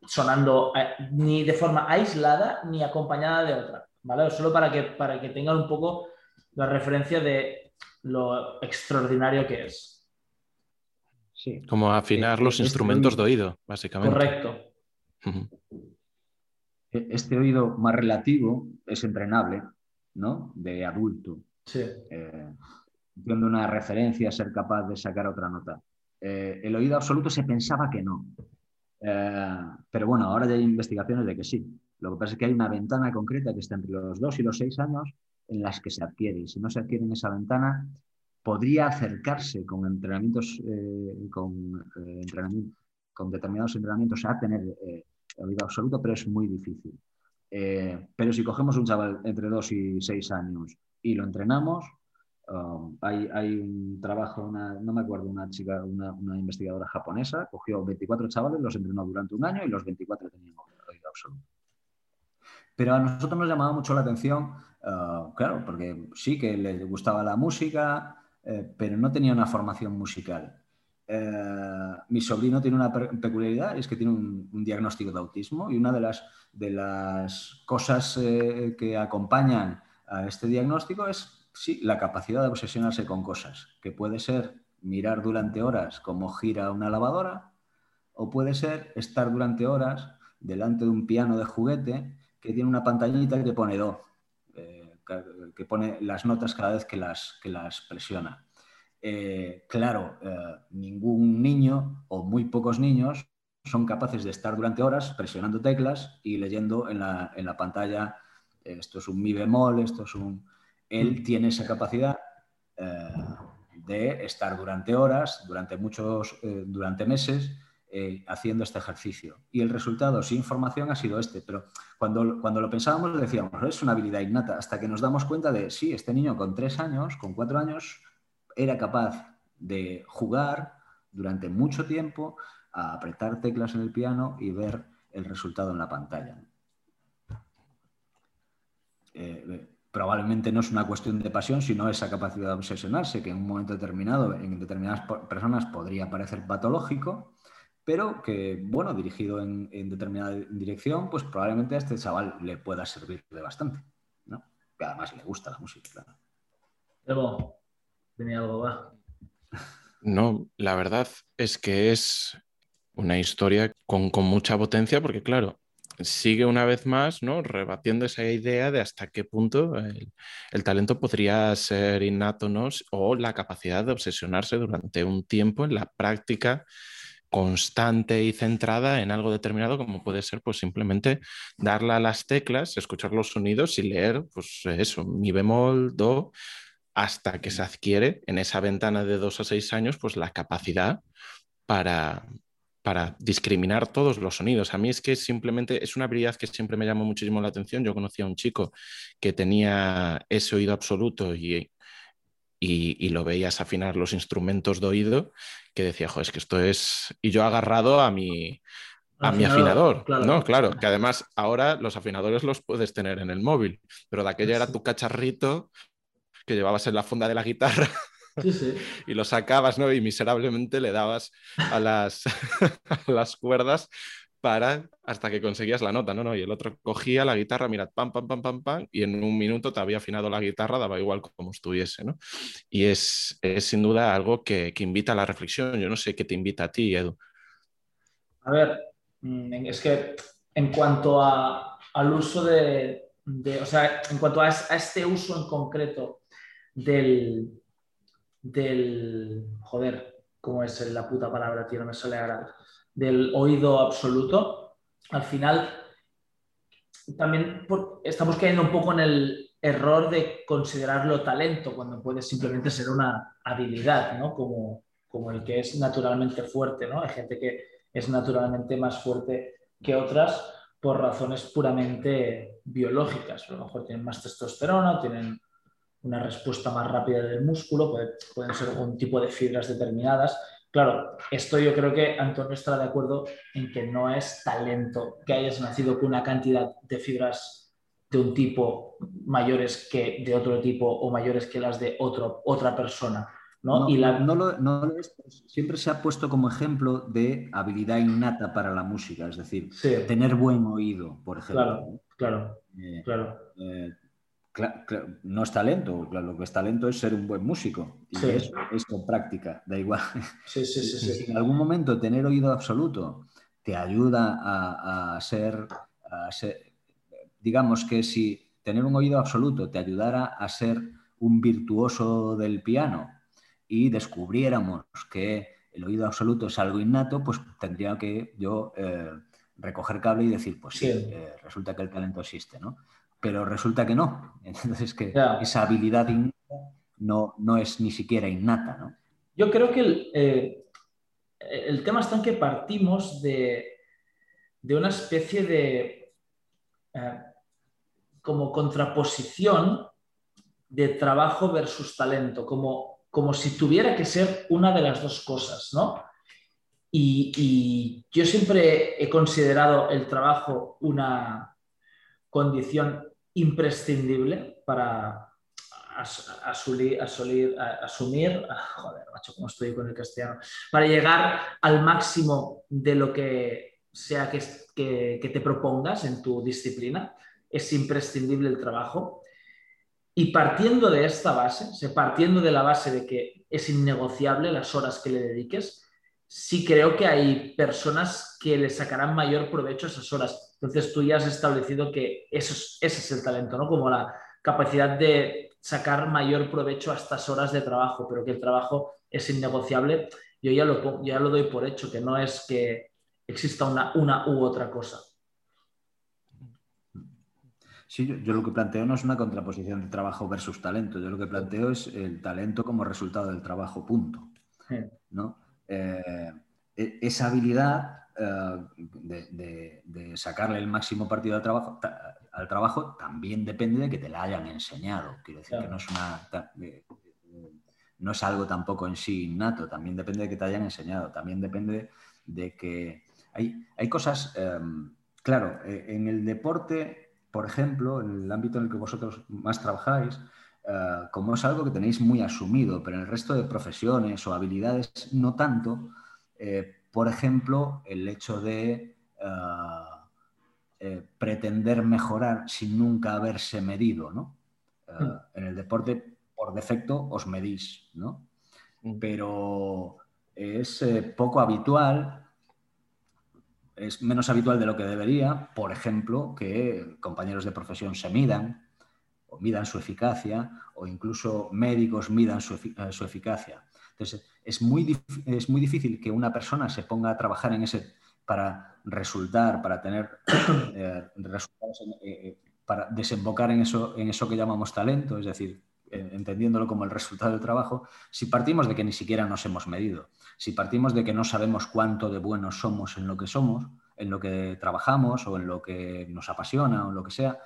sonando eh, ni de forma aislada ni acompañada de otra. ¿Vale? Solo para que, para que tengan un poco la referencia de lo extraordinario que es. Sí. Como afinar los este instrumentos de oído, básicamente. Correcto. E-, este oído más relativo es entrenable, ¿no? De adulto. Sí. Eh, una referencia, ser capaz de sacar otra nota. Eh, el oído absoluto se pensaba que no. Eh, pero bueno, ahora ya hay investigaciones de que sí. Lo que pasa es que hay una ventana concreta que está entre los dos y los seis años en las que se adquiere. Y si no se adquiere en esa ventana, podría acercarse con entrenamientos, eh, con, eh, con determinados entrenamientos a tener eh, oído absoluto, pero es muy difícil. pero si cogemos un chaval entre dos y seis años y lo entrenamos, um, hay, hay, un trabajo, no me acuerdo, una chica, una, una, investigadora japonesa, cogió 24 chavales, los entrenó durante un año y los 24 tenían oído absoluto. Pero a nosotros nos llamaba mucho la atención, eh, claro, porque sí que les gustaba la música, eh, pero no tenía una formación musical. Eh, mi sobrino tiene una peculiaridad, es que tiene un, diagnóstico de autismo y una de las, de las cosas que acompañan a este diagnóstico es sí, la capacidad de obsesionarse con cosas, que puede ser mirar durante horas cómo gira una lavadora o puede ser estar durante horas delante de un piano de juguete que tiene una pantallita que pone do, eh, que pone las notas cada vez que las, que las presiona. Eh, claro, eh, ningún niño o muy pocos niños son capaces de estar durante horas presionando teclas y leyendo en la, en la pantalla, esto es un mi bemol, esto es un... Él mm. tiene esa capacidad de estar durante horas, durante muchos, durante meses, eh, haciendo este ejercicio. Y el resultado sin formación ha sido este. Pero cuando, cuando lo pensábamos decíamos, es una habilidad innata, hasta que nos damos cuenta de, sí, este niño con tres años, con cuatro años, era capaz de jugar durante mucho tiempo a apretar teclas en el piano y ver el resultado en la pantalla. Eh, probablemente no es una cuestión de pasión, sino esa capacidad de obsesionarse, que en un momento determinado en determinadas personas podría parecer patológico, pero que, bueno, dirigido en, determinada dirección, pues probablemente a este chaval le pueda servir de bastante, ¿no? Que además le gusta la música, claro. Pero, ¿tenía algo va? No, la verdad es que es una historia con, mucha potencia, porque claro, sigue una vez más, ¿no? Rebatiendo esa idea de hasta qué punto el, el, talento podría ser innato, ¿no? O la capacidad de obsesionarse durante un tiempo en la práctica constante y centrada en algo determinado, como puede ser pues simplemente darle a las teclas, escuchar los sonidos y leer, pues eso, mi bemol, do, hasta que se adquiere en esa ventana de dos a seis años, pues la capacidad para, para discriminar todos los sonidos. A mí es que simplemente es una habilidad que siempre me llamó muchísimo la atención. Yo conocí a un chico que tenía ese oído absoluto y y, lo veías afinar los instrumentos de oído, que decía, jo, es que esto es... Y yo agarrado a mi, a mi afinador, ¿no? Claro, que además ahora los afinadores los puedes tener en el móvil, pero de aquella era tu cacharrito que llevabas en la funda de la guitarra y lo sacabas, ¿no? Y miserablemente le dabas a las, a las cuerdas para hasta que conseguías la nota, ¿no? Y el otro cogía la guitarra, mira, pam, pam, pam, pam, pam, y en un minuto te había afinado la guitarra, daba igual como estuviese, ¿no? Y es, sin duda algo que, invita a la reflexión. Yo no sé qué te invita a ti, Edu. A ver, mm, es que en cuanto al uso de, o sea, en cuanto a, este uso en concreto del, del, joder, ¿cómo es la puta palabra, tío? No me suele agradar del oído absoluto, al final también estamos cayendo un poco en el error de considerarlo talento cuando puede simplemente ser una habilidad, ¿no? Como, como el que es naturalmente fuerte, ¿no? Hay gente que es naturalmente más fuerte que otras por razones puramente biológicas. A lo mejor tienen más testosterona, tienen una respuesta más rápida del músculo, pueden ser un tipo de fibras determinadas Claro, esto yo creo que Antonio estará de acuerdo en que no es talento que hayas nacido con una cantidad de fibras de un tipo mayores que de otro tipo o mayores que las de otro, otra persona. ¿no? y la... no, lo, es, siempre se ha puesto como ejemplo de habilidad innata para la música, es decir, tener buen oído, por ejemplo. Claro, claro, eh, claro. Eh, no es talento, lo que es talento es ser un buen músico. Y eso es con práctica, da igual. Sí, sí, sí, si en algún momento tener oído absoluto te ayuda a, ser, digamos que si tener un oído absoluto te ayudara a ser un virtuoso del piano y descubriéramos que el oído absoluto es algo innato, pues tendría que yo eh, recoger cable y decir, pues sí, eh, resulta que el talento existe, ¿no? Pero resulta que no. Entonces, que esa habilidad no, no es ni siquiera innata. ¿no? Yo creo que el, eh, el tema está en que partimos de, de una especie de eh, como contraposición de trabajo versus talento, como, como si tuviera que ser una de las dos cosas, ¿no? Y, y yo siempre he considerado el trabajo una condición imprescindible para asumir, ah, joder, macho, cómo estoy con el castellano, para llegar al máximo de lo que sea que, que, te propongas en tu disciplina. Es imprescindible el trabajo. Y partiendo de esta base, partiendo de la base de que es innegociable las horas que le dediques, sí creo que hay personas que le sacarán mayor provecho a esas horas. Entonces tú ya has establecido que eso ese es el talento, ¿no? Como la capacidad de sacar mayor provecho a estas horas de trabajo, pero que el trabajo es innegociable. Yo ya lo, ya lo doy por hecho, que no es que exista una, una u otra cosa. Sí, yo, lo que planteo no es una contraposición de trabajo versus talento. Yo lo que planteo es el talento como resultado del trabajo, punto. ¿no? Eh, e-, esa habilidad eh, de, sacarle el máximo partido al trabajo, al trabajo también depende de que te la hayan enseñado. Quiero decir que no es, una, no es algo tampoco en sí innato, también depende de que te hayan enseñado, también depende de que hay, hay cosas, em, claro, en el deporte, por ejemplo, en el ámbito en el que vosotros más trabajáis, eh, como es algo que tenéis muy asumido, pero en el resto de profesiones o habilidades no tanto. Eh, por ejemplo, el hecho de eh, pretender mejorar sin nunca haberse medido, ¿no? Hmm. En el deporte, por defecto, os medís, ¿no? Hmm. Pero es poco habitual, es menos habitual de lo que debería, por ejemplo, que compañeros de profesión se midan, midan su eficacia o incluso médicos midan su, eh, eficacia. Entonces, es muy, es muy difícil que una persona se ponga a trabajar en ese para resultar, para tener eh, resultados, eh, para desembocar en eso, en eso que llamamos talento, es decir, entendiéndolo como el resultado del trabajo, si partimos de que ni siquiera nos hemos medido, si partimos de que no sabemos cuánto de buenos somos en lo que somos, en lo que trabajamos o en lo que nos apasiona o en lo que sea,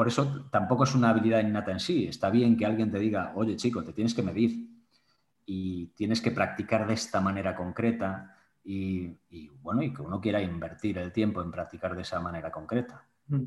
por eso tampoco es una habilidad innata en sí. Está bien que alguien te diga, oye chico, te tienes que medir y tienes que practicar de esta manera concreta y, bueno, y que uno quiera invertir el tiempo en practicar de esa manera concreta. Mm.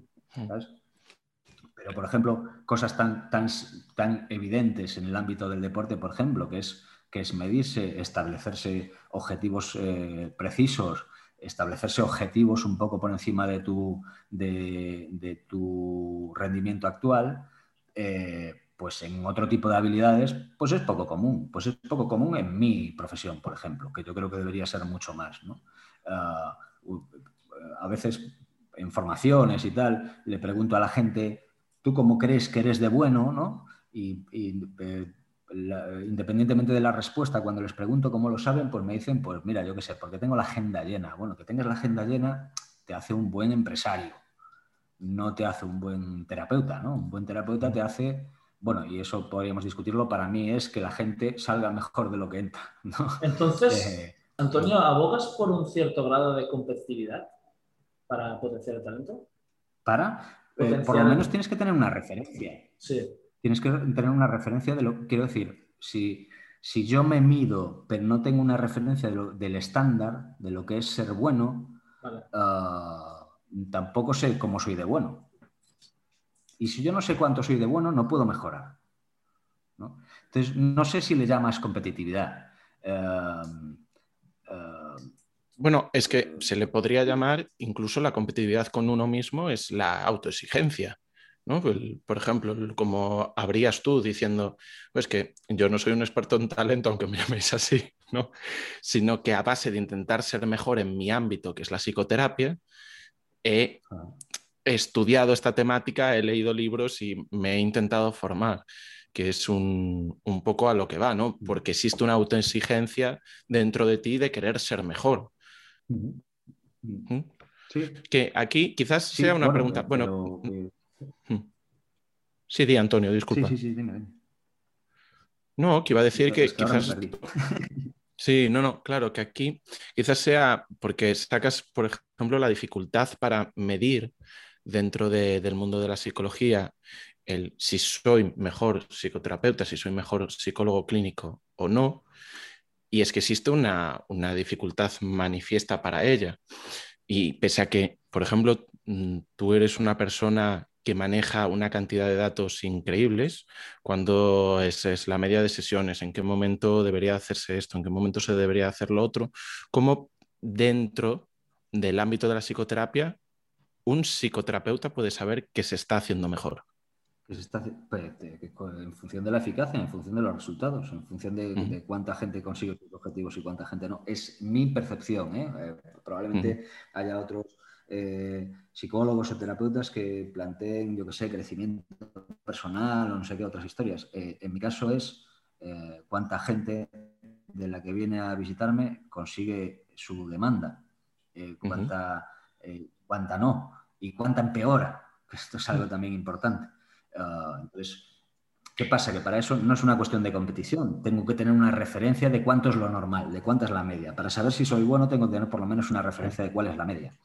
Pero, por ejemplo, cosas tan, tan, tan evidentes en el ámbito del deporte, por ejemplo, que es, que es medirse, establecerse objetivos eh, precisos, establecerse objetivos un poco por encima de tu, de, tu rendimiento actual, eh, pues en otro tipo de habilidades, pues es poco común. Pues es poco común en mi profesión, por ejemplo, que yo creo que debería ser mucho más. Ah, a veces en formaciones y tal, le pregunto a la gente, ¿tú cómo crees que eres de bueno? ¿no? Y, eh, independientemente de la respuesta, cuando les pregunto cómo lo saben, pues me dicen, pues mira, yo qué sé, porque tengo la agenda llena. Bueno, que tengas la agenda llena te hace un buen empresario, no te hace un buen terapeuta, ¿no? Un buen terapeuta te hace, bueno, y eso podríamos discutirlo, para mí es que la gente salga mejor de lo que entra, Entonces, eh, Antonio, ¿abogas por un cierto grado de competitividad para potenciar el talento? Para, eh, por lo menos tienes que tener una referencia. Sí tienes que tener una referencia de lo quiero decir, si, si yo me mido, pero no tengo una referencia del estándar, de lo que es ser bueno, ah, tampoco sé cómo soy de bueno. Y si yo no sé cuánto soy de bueno, no puedo mejorar. Entonces, no sé si le llamas competitividad. Em, em, bueno, es que se le podría llamar incluso la competitividad con uno mismo es la autoexigencia. Por ejemplo, como habrías tú diciendo, pues que yo no soy un experto en talento, aunque me llaméis así, ¿no? Sino que a base de intentar ser mejor en mi ámbito, que es la psicoterapia, he ah. estudiado esta temática, he leído libros y me he intentado formar, que es un, poco a lo que va, ¿no? Porque existe una autoexigencia dentro de ti de querer ser mejor. ¿Mm? Que aquí quizás sea una pregunta. Bueno. Sí, di Antonio, disculpa. Sí, sí, sí, dime, No, que iba a decir que, quizás... Sí, no, no, claro, que aquí quizás sea porque sacas, por ejemplo, la dificultad para medir dentro del mundo de la psicología el si soy mejor psicoterapeuta, si soy mejor psicólogo clínico o no. Y es que existe una, una dificultad manifiesta para ella. Y pese a que, por ejemplo, mm, tú eres una persona que maneja una cantidad de datos increíbles, cuando es, la media de sesiones, en qué momento debería hacerse esto, en qué momento se debería hacer lo otro, cómo dentro del ámbito de la psicoterapia un psicoterapeuta puede saber que se está haciendo mejor. Pues, en función de la eficacia, en función de los resultados, en función de, cuánta gente consigue sus objetivos y cuánta gente no. Es mi percepción. ¿eh? Eh, probablemente haya otros eh, psicólogos o terapeutas que planteen, yo que sé, crecimiento personal o no sé qué otras historias. Eh, en mi caso es eh, cuánta gente de la que viene a visitarme consigue su demanda, cuánta, cuánta no y cuánta empeora, esto es algo también importante. Ah, entonces, ¿Qué pasa? Que para eso no es una cuestión de competición. Tengo que tener una referencia de cuánto es lo normal, de cuánta es la media. Para saber si soy bueno, tengo que tener por lo menos una referencia de cuál es la media.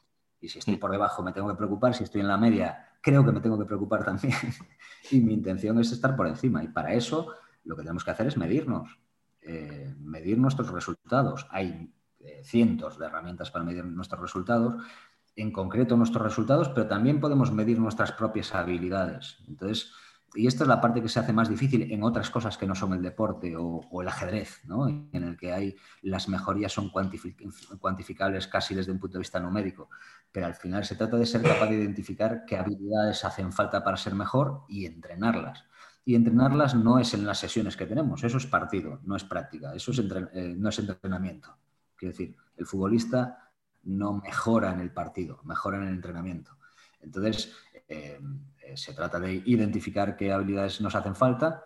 Y si estoy por debajo me tengo que preocupar, si estoy en la media creo que me tengo que preocupar también. y mi intención es estar por encima. Y para eso lo que tenemos que hacer es medirnos, eh, medir nuestros resultados. Hay eh, cientos de herramientas para medir nuestros resultados, en concreto nuestros resultados, pero también podemos medir nuestras propias habilidades. Entonces, y esta es la parte que se hace más difícil en otras cosas que no son el deporte o, el ajedrez, ¿no? en el que hay las mejorías son cuantificables casi desde un punto de vista numérico, pero al final se trata de ser capaz de identificar qué habilidades hacen falta para ser mejor y entrenarlas. Y entrenarlas no es en las sesiones que tenemos, eso es partido, no es práctica, eso es eh, no es entrenamiento. Quiero decir, el futbolista no mejora en el partido, mejora en el entrenamiento. Entonces, eh, se trata de identificar qué habilidades nos hacen falta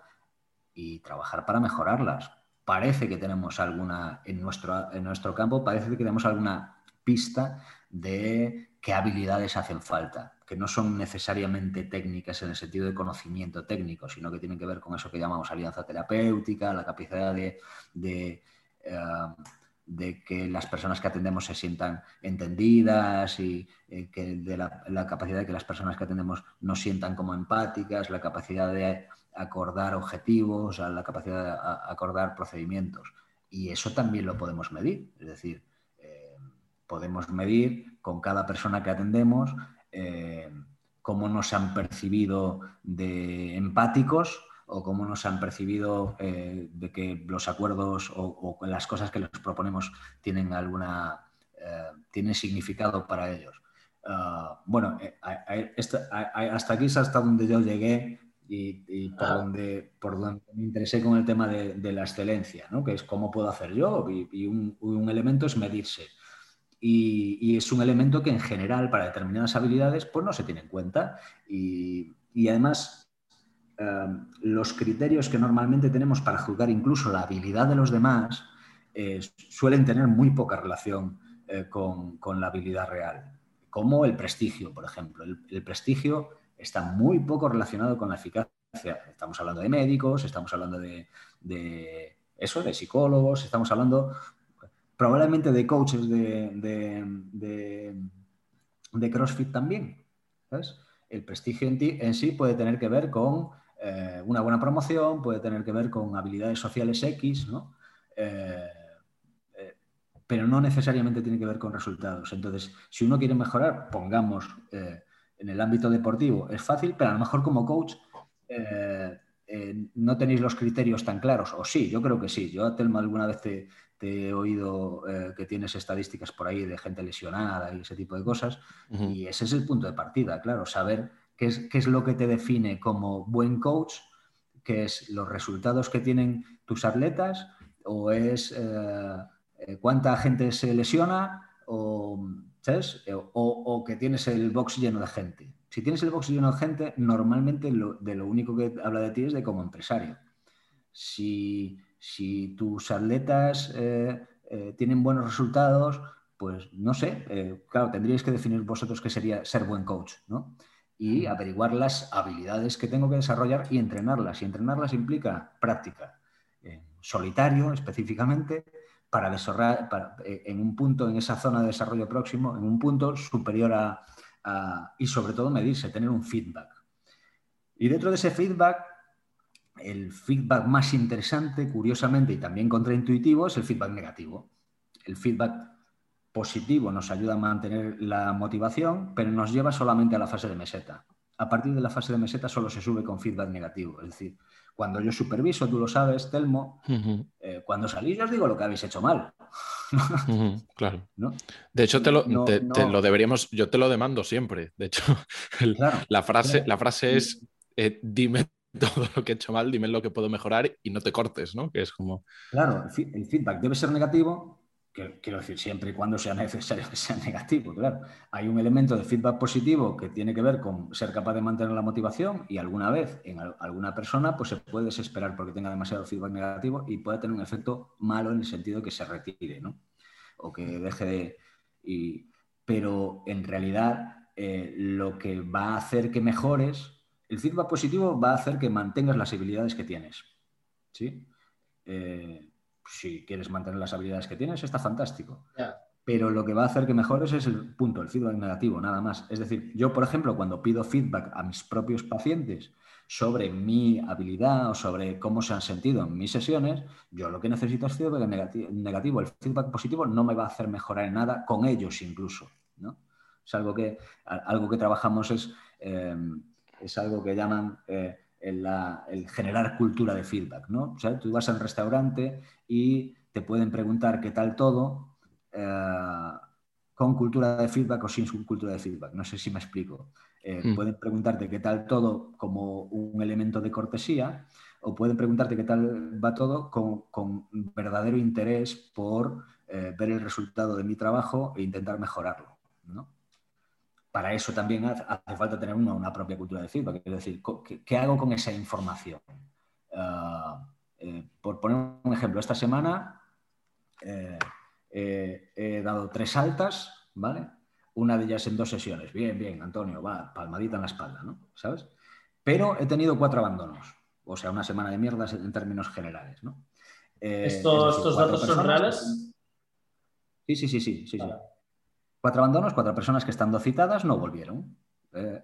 y trabajar para mejorarlas. Parece que tenemos alguna en nuestro, en nuestro campo, parece que tenemos alguna pista de qué habilidades hacen falta, que no son necesariamente técnicas en el sentido de conocimiento técnico, sino que tienen que ver con eso que llamamos alianza terapéutica, la capacidad de, eh, de que las personas que atendemos se sientan entendidas y eh, que de la, capacidad de que las personas que atendemos nos sientan como empáticas, la capacidad de acordar objetivos, la capacidad de acordar procedimientos. Y eso también lo podemos medir, es decir, eh, podemos medir con cada persona que atendemos eh, cómo nos han percibido de empáticos o cómo nos han percibido eh, de que los acuerdos o, las cosas que les proponemos tienen alguna eh, tienen significado para ellos. Ah, bueno, hasta aquí es hasta donde yo llegué y, por, donde, por donde me interesé con el tema de, la excelencia, ¿no? que es cómo puedo hacer yo y, un, elemento es medirse. Y, es un elemento que en general para determinadas habilidades pues no se tiene en cuenta y, además eh, los criterios que normalmente tenemos para juzgar incluso la habilidad de los demás eh, suelen tener muy poca relación eh, con, con, la habilidad real, como el prestigio, por ejemplo. El, el prestigio está muy poco relacionado con la eficacia. Estamos hablando de médicos, estamos hablando de, eso, de psicólogos, estamos hablando probablemente de coaches de, de, CrossFit también. El prestigio en, ti, en sí puede tener que ver con eh, una buena promoción, puede tener que ver con habilidades sociales X, ¿no? Eh, eh, pero no necesariamente tiene que ver con resultados. Entonces, si uno quiere mejorar, pongamos en el ámbito deportivo es fácil, pero a lo mejor como coach no tenéis los criterios tan claros. O sí, yo creo que sí. Yo, Telma, alguna vez te, he oído eh, que tienes estadísticas por ahí de gente lesionada y ese tipo de cosas. Y ese es el punto de partida, claro, saber qué es, qué es lo que te define como buen coach, qué es los resultados que tienen tus atletas, o es cuánta gente se lesiona, o ¿sabes? Eh, o, que tienes el box lleno de gente. Si tienes el box lleno de gente, normalmente de lo único que habla de ti es de como empresario. Si, tus atletas eh, eh, tienen buenos resultados, pues no sé, claro, tendríais que definir vosotros qué sería ser buen coach, ¿no? Y averiguar las habilidades que tengo que desarrollar y entrenarlas. Y entrenarlas implica práctica, solitario específicamente, para desarrollar eh, en un punto, en esa zona de desarrollo próximo, en un punto superior a, y sobre todo medirse, tener un feedback. Y dentro de ese feedback, el feedback más interesante, curiosamente y también contraintuitivo, es el feedback negativo. El feedback positivo nos ayuda a mantener la motivación, pero nos lleva solamente a la fase de meseta. A partir de la fase de meseta solo se sube con feedback negativo, es decir, cuando yo superviso, tú lo sabes, Telmo, eh, cuando salís yo os digo lo que habéis hecho mal. claro. De hecho, te lo, deberíamos, yo te lo demando siempre. De hecho, la, frase, la frase es eh, dime todo lo que he hecho mal, dime lo que puedo mejorar y no te cortes, ¿no? Que es como. Claro, el feedback debe ser negativo quiero decir, siempre y cuando sea necesario que sea negativo, claro. Hay un elemento de feedback positivo que tiene que ver con ser capaz de mantener la motivación y alguna vez en alguna persona pues se puede desesperar porque tenga demasiado feedback negativo y puede tener un efecto malo en el sentido de que se retire, ¿no? O que deje de... pero en realidad eh, lo que va a hacer que mejores, el feedback positivo va a hacer que mantengas las habilidades que tienes, ¿sí? Eh, si quieres mantener las habilidades que tienes, está fantástico. Pero lo que va a hacer que mejores es el punto, el feedback negativo, nada más. Es decir, yo, por ejemplo, cuando pido feedback a mis propios pacientes sobre mi habilidad o sobre cómo se han sentido en mis sesiones, yo lo que necesito es feedback negativo. El feedback positivo no me va a hacer mejorar en nada con ellos incluso. ¿no? Es algo que, algo que trabajamos, es, eh, es algo que llaman... Eh, el, generar cultura de feedback, ¿no? O sea, tú vas al restaurante y te pueden preguntar qué tal todo eh, con cultura de feedback o sin cultura de feedback. No sé si me explico. Eh, hmm. Pueden preguntarte qué tal todo como un elemento de cortesía o pueden preguntarte qué tal va todo con, verdadero interés por ver el resultado de mi trabajo e intentar mejorarlo. ¿no? Para eso también hace falta tener una, propia cultura de feedback. Es decir, ¿qué, hago con esa información? Ah, eh, por poner un ejemplo, esta semana eh, eh, he dado tres altas, ¿vale? Una de ellas en dos sesiones. Bien, bien, Antonio, va, palmadita en la espalda, ¿no? ¿Sabes? Pero he tenido cuatro abandonos. O sea, una semana de mierdas en términos generales, ¿no? ¿Estos, datos son reales? Sí, sí, sí, sí, sí, sí. Cuatro abandonos, cuatro personas que estando citadas no volvieron. Eh,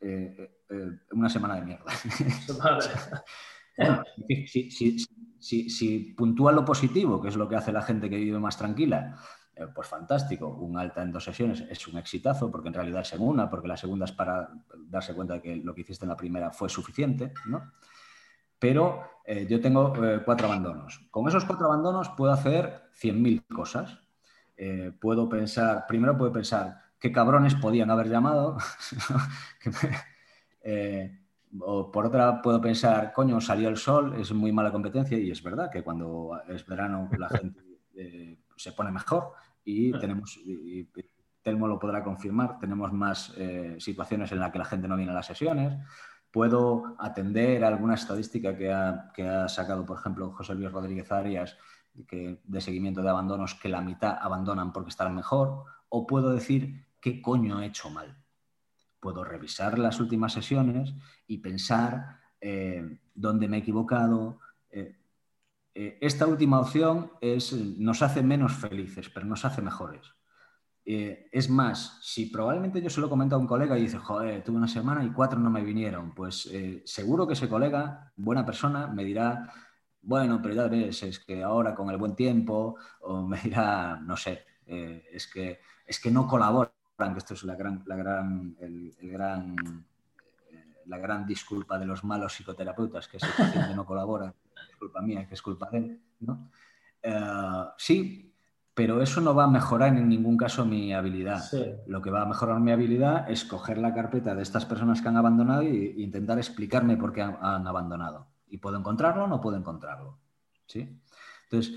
eh, eh, una semana de mierda. si, puntúa lo positivo, que es lo que hace la gente que vive más tranquila, pues fantástico. Un alta en dos sesiones es un exitazo porque en realidad es en una, porque la segunda es para darse cuenta de que lo que hiciste en la primera fue suficiente, ¿no? Pero yo tengo cuatro abandonos. Con esos cuatro abandonos puedo hacer 100.000 cosas. Puedo pensar, primero puedo pensar qué cabrones podían haber llamado. o por otra puedo pensar, coño, salió el sol, es muy mala competencia y es verdad que cuando es verano la gente eh, se pone mejor y tenemos, y, Telmo lo podrá confirmar, tenemos más eh, situaciones en las que la gente no viene a las sesiones. Puedo atender alguna estadística que ha, que ha sacado, por ejemplo, José Luis Rodríguez Arias, de seguimiento de abandonos, que la mitad abandonan porque están mejor. O puedo decir qué coño he hecho mal puedo revisar las últimas sesiones y pensar eh, dónde me he equivocado. Eh, eh, esta última opción es, nos hace menos felices, pero nos hace mejores. es más, si probablemente yo se lo comento a un colega y dice, joder, tuve una semana y cuatro no me vinieron, pues seguro que ese colega, buena persona, me dirá, bueno, pero ya ves, es que ahora con el buen tiempo, o me dirá, no sé, es, que, es que no colabora que esto es la gran, la gran, el, gran, eh, la gran disculpa de los malos psicoterapeutas, que el paciente no colabora, es culpa mía, que es culpa de él. ¿no? Eh, sí, pero eso no va a mejorar en ningún caso mi habilidad. Lo que va a mejorar mi habilidad es coger la carpeta de estas personas que han abandonado e intentar explicarme por qué han, han abandonado. Y puedo encontrarlo o no puedo encontrarlo. ¿sí? Entonces,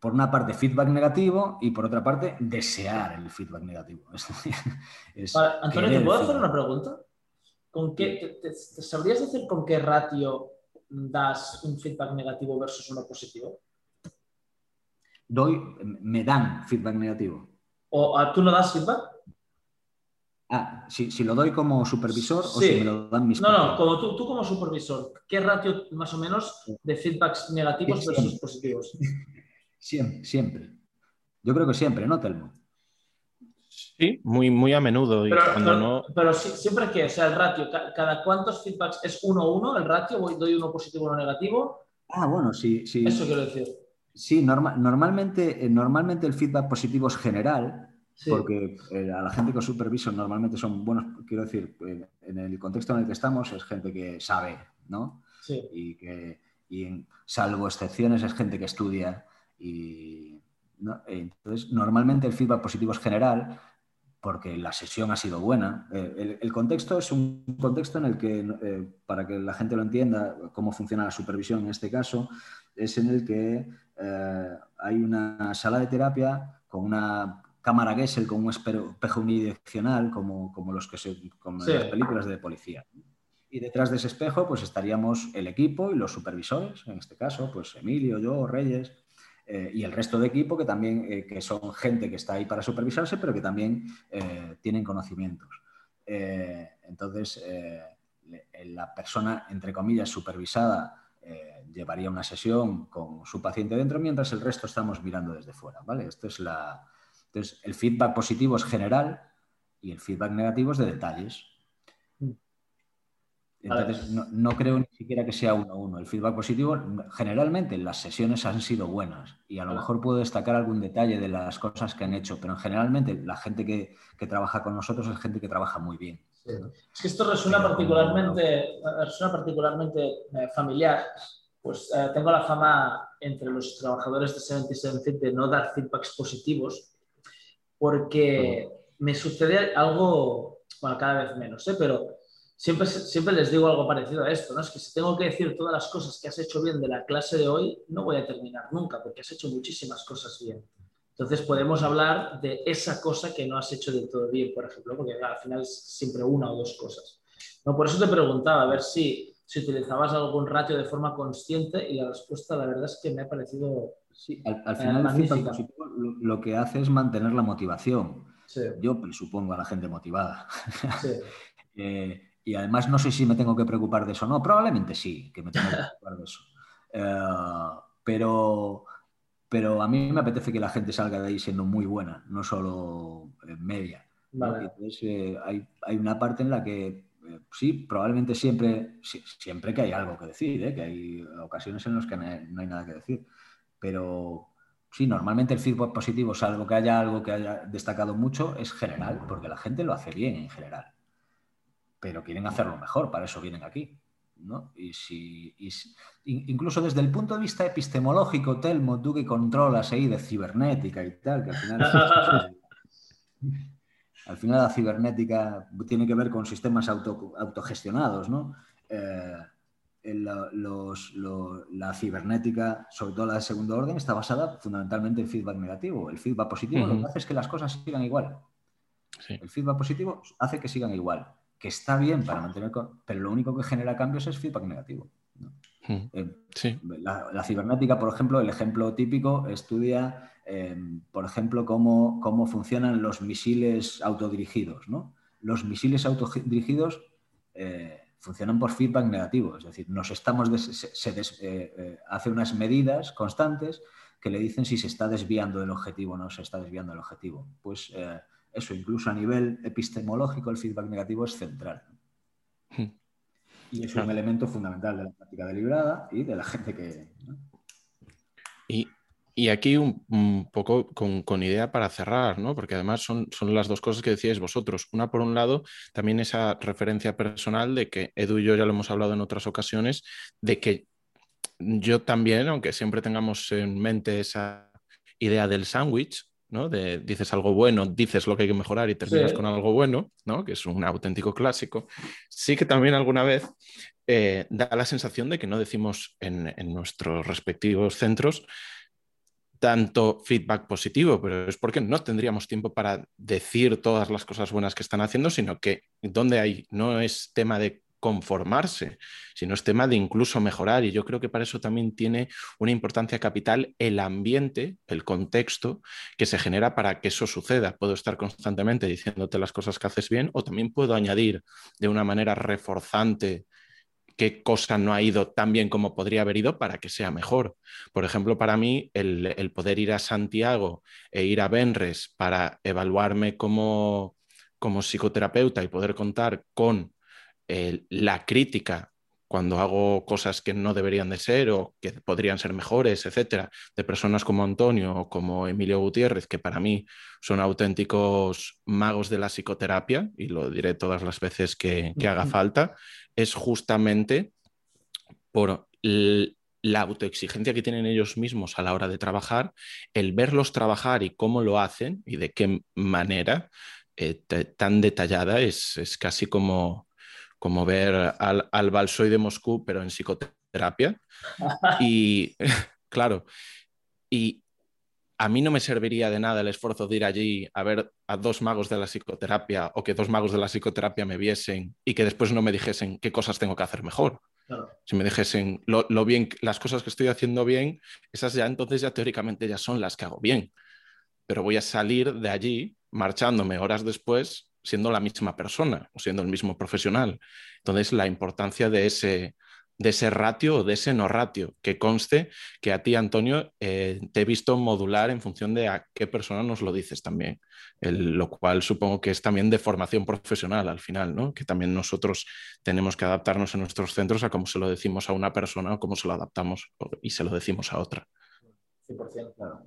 por una parte, feedback negativo y por otra parte, desear el feedback negativo. Antonio, ¿te puedo hacer una pregunta? ¿Con qué, te, ¿Sabrías decir con qué ratio das un feedback negativo versus uno positivo? Doy, me dan feedback negativo. ¿O tú no das feedback? Ah, si, lo doy como supervisor o si me lo dan mis No, no, como tú, tú como supervisor, ¿qué ratio más o menos de feedbacks negativos versus positivos? Siempre, siempre. Yo creo que siempre, ¿no, Telmo? Sí, muy, muy a menudo. pero, siempre que, o sea, el ratio, ¿cada cuántos feedbacks es uno uno el ratio? ¿Voy, ¿Doy uno positivo o uno negativo? Ah, bueno, sí. sí. Eso quiero decir. Sí, normalmente, eh, normalmente el feedback positivo es general, porque eh, a la gente que superviso normalmente son buenos, quiero decir, eh, en el contexto en el que estamos es gente que sabe, ¿no? Sí. Y que, y salvo excepciones, es gente que estudia y entonces, normalmente el feedback positivo es general porque la sesión ha sido buena. Eh, el, contexto es un contexto en el que, eh, para que la gente lo entienda, cómo funciona la supervisión en este caso, es en el que eh, hay una sala de terapia con una cámara Gesell, con un espejo unidireccional, como, como los que se, como las películas de policía. Y detrás de ese espejo, pues estaríamos el equipo y los supervisores, en este caso, pues Emilio, yo, Reyes, eh, y el resto de equipo que también eh, que son gente que está ahí para supervisarse, pero que también eh, tienen conocimientos. entonces, la persona, entre comillas, supervisada llevaría una sesión con su paciente dentro, mientras el resto estamos mirando desde fuera. ¿vale? Esto es la... Entonces, el feedback positivo es general y el feedback negativo es de detalles. Entonces, no, creo ni siquiera que sea uno a uno. El feedback positivo, generalmente las sesiones han sido buenas y a lo mejor puedo destacar algún detalle de las cosas que han hecho, pero generalmente la gente que, trabaja con nosotros es gente que trabaja muy bien. Es que esto resuena particularmente, particularmente eh, familiar. Pues eh, tengo la fama entre los trabajadores de 77 Fit de no dar feedbacks positivos porque me sucede algo, bueno, cada vez menos, ¿eh? pero siempre, siempre les digo algo parecido a esto, ¿no? Es que si tengo que decir todas las cosas que has hecho bien de la clase de hoy, no voy a terminar nunca, porque has hecho muchísimas cosas bien. Entonces podemos hablar de esa cosa que no has hecho del todo bien, por ejemplo, porque al final es siempre una o dos cosas. No, por eso te preguntaba, a ver si, si utilizabas algún ratio de forma consciente y la respuesta, la verdad es que me ha parecido... Sí, al, final el lo, que hace es mantener la motivación. Yo supongo a la gente motivada. Sí. Eh, y además no sé si me tengo que preocupar de eso. No, probablemente sí, que me tengo que preocupar de eso. Eh, pero, pero a mí me apetece que la gente salga de ahí siendo muy buena, no solo media. Entonces, eh, hay, hay, una parte en la que eh, sí, probablemente siempre, siempre que hay algo que decir, que hay ocasiones en las que no hay, nada que decir, pero Sí, normalmente el feedback positivo, salvo que haya algo que haya destacado mucho, es general, porque la gente lo hace bien en general. Pero quieren hacerlo mejor, para eso vienen aquí. ¿no? Y si, incluso desde el punto de vista epistemológico, Telmo, tú que controlas ahí de cibernética y tal, que al final, al final la cibernética tiene que ver con sistemas autogestionados, ¿no? Eh, la cibernética, sobre todo la de segundo orden, está basada fundamentalmente en feedback negativo. El feedback positivo lo que hace es que las cosas sigan igual. El feedback positivo hace que sigan igual que está bien para mantener, pero lo único que genera cambios es feedback negativo. Eh, la, cibernética, por ejemplo, el ejemplo típico estudia, em, por ejemplo, cómo, cómo, funcionan los misiles autodirigidos. Los misiles autodirigidos eh, funcionan por feedback negativo, es decir, nos estamos se, eh, hace unas medidas constantes que le dicen si se está desviando del objetivo o no se está desviando del objetivo. Pues eso, incluso a nivel epistemológico, el feedback negativo es central. Hmm. Y es un elemento fundamental de la práctica deliberada y de la gente que... Y, aquí un, poco con, idea para cerrar, ¿no? porque además son, son las dos cosas que decíais vosotros. Una, por un lado, también esa referencia personal de que Edu y yo ya lo hemos hablado en otras ocasiones, de que yo también, aunque siempre tengamos en mente esa idea del sándwich, de, dices algo bueno, dices lo que hay que mejorar y terminas con algo bueno, ¿no? Que es un auténtico clásico. Sí que también alguna vez eh, da la sensación de que no decimos en, nuestros respectivos centros tanto feedback positivo, pero es porque no tendríamos tiempo para decir todas las cosas buenas que están haciendo, sino que donde hay, no es tema de conformarse, sino es tema de incluso mejorar. Y yo creo que para eso también tiene una importancia capital el ambiente, el contexto que se genera para que eso suceda. Puedo estar constantemente diciéndote las cosas que haces bien o también puedo añadir de una manera reforzante qué cosa no ha ido tan bien como podría haber ido para que sea mejor. Por ejemplo, para mí, el, poder ir a Santiago e ir a Benres para evaluarme como, como psicoterapeuta y poder contar con la crítica cuando hago cosas que no deberían de ser o que podrían ser mejores, etcétera, de personas como Antonio o como Emilio Gutiérrez, que para mí son auténticos magos de la psicoterapia, y lo diré todas las veces que, haga falta, es justamente por la autoexigencia que tienen ellos mismos a la hora de trabajar, el verlos trabajar y cómo lo hacen y de qué manera eh, tan detallada es, es casi como como ver al, al Balsoy de Moscú, pero en psicoterapia. Y claro, y a mí no me serviría de nada el esfuerzo de ir allí a ver a dos magos de la psicoterapia o que dos magos de la psicoterapia me viesen y que después no me dijesen qué cosas tengo que hacer mejor. Si me dijesen lo, lo, bien, las cosas que estoy haciendo bien, esas ya entonces ya teóricamente ya son las que hago bien. Pero voy a salir de allí marchándome horas después siendo la misma persona o siendo el mismo profesional. Entonces, la importancia de ese, de ese ratio o de ese no ratio, que conste que a ti, Antonio, eh, te he visto modular en función de a qué persona nos lo dices también, lo cual supongo que es también de formación profesional al final, ¿no? que también nosotros tenemos que adaptarnos en nuestros centros a cómo se lo decimos a una persona o cómo se lo adaptamos y se lo decimos a otra. 100%, claro.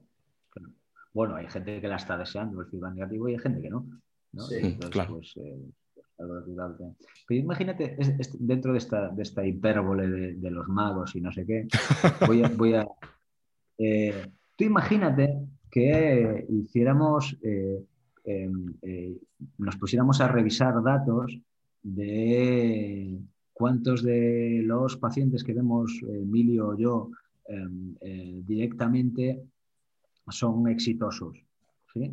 Bueno, hay gente que la está deseando el feedback negativo y hay gente que no. Sí, claro. Pues, eh, pero imagínate, dentro de esta, de esta hipérbole de, los magos y no sé qué, voy a... Eh, tú imagínate que hiciéramos, eh, em, nos pusiéramos a revisar datos de cuántos de los pacientes que vemos, Emilio o yo, em, directamente son exitosos. ¿sí?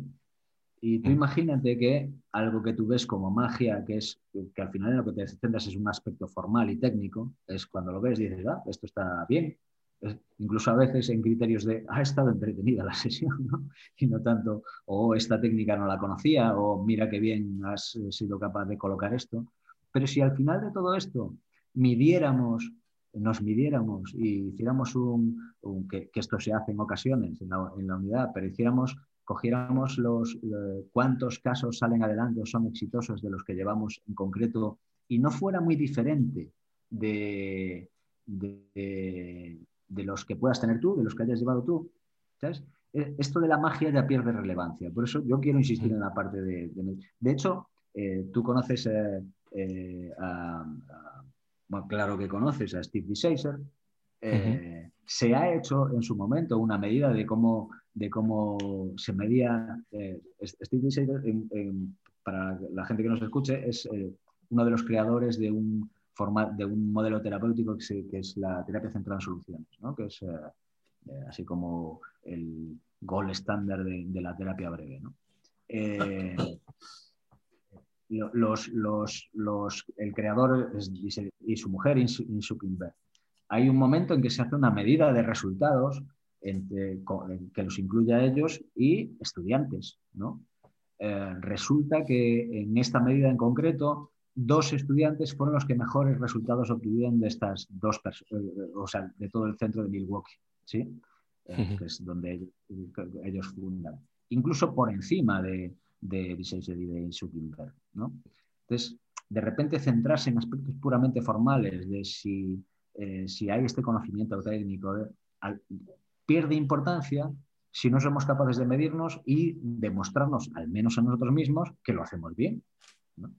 Y tú mm. imagínate que algo que tú ves como magia, que es que al final en lo que te centras es un aspecto formal y técnico, es cuando lo ves dices, ah, esto está bien. incluso a veces en criterios de, ha estado entretenida la sesión, ¿no? Y no tanto, o oh, esta técnica no la conocía, o mira qué bien has sido capaz de colocar esto. Pero si al final de todo esto midiéramos, nos midiéramos y hiciéramos un, que, esto se hace en ocasiones en la, en la unidad, pero hiciéramos cogiéramos los cuántos casos salen adelante o son exitosos de los que llevamos en concreto y no fuera muy diferente de, de, los que puedas tener tú, de los que hayas llevado tú, eh, esto de la magia ya pierde relevancia. Por eso yo quiero insistir en la parte de... De, hecho, eh, tú conoces a, bueno, claro que conoces a Steve DeSacer. Se ha hecho en su momento una medida de cómo, de cómo se medía... Steve DeSacer, para la gente que nos escuche, es uno de los creadores de un, de un modelo terapéutico que, es la terapia centrada en soluciones, que es eh, eh, así como el gold estándar de, la terapia breve. Eh, los, el creador y su mujer, Insukinberg, hay un momento en que se hace una medida de resultados entre, que los incluye a ellos y estudiantes. resulta que en esta medida en concreto dos estudiantes fueron los que mejores resultados obtuvieron de estas dos personas, eh, o sea, de todo el centro de Milwaukee, ¿sí? Eh, que es donde ellos, fundan. Incluso por encima de, de y de Zuckerberg, ¿no? Entonces, de repente centrarse en aspectos puramente formales de si, eh, si hay este conocimiento técnico, pierde importancia si no somos capaces de medirnos y demostrarnos, al menos a nosotros mismos, que lo hacemos bien. ¿no?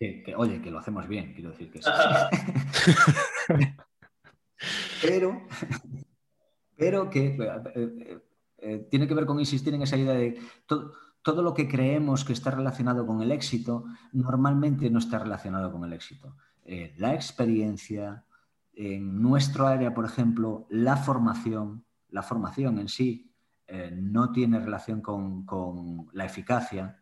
que, oye, que lo hacemos bien, quiero decir que sí. pero, pero que eh, eh, eh, tiene que ver con insistir en esa idea de todo, lo que creemos que está relacionado con el éxito, normalmente no está relacionado con el éxito. la experiencia, en nuestro área, por ejemplo, la formación, la formación en sí no tiene relación con, con la eficacia,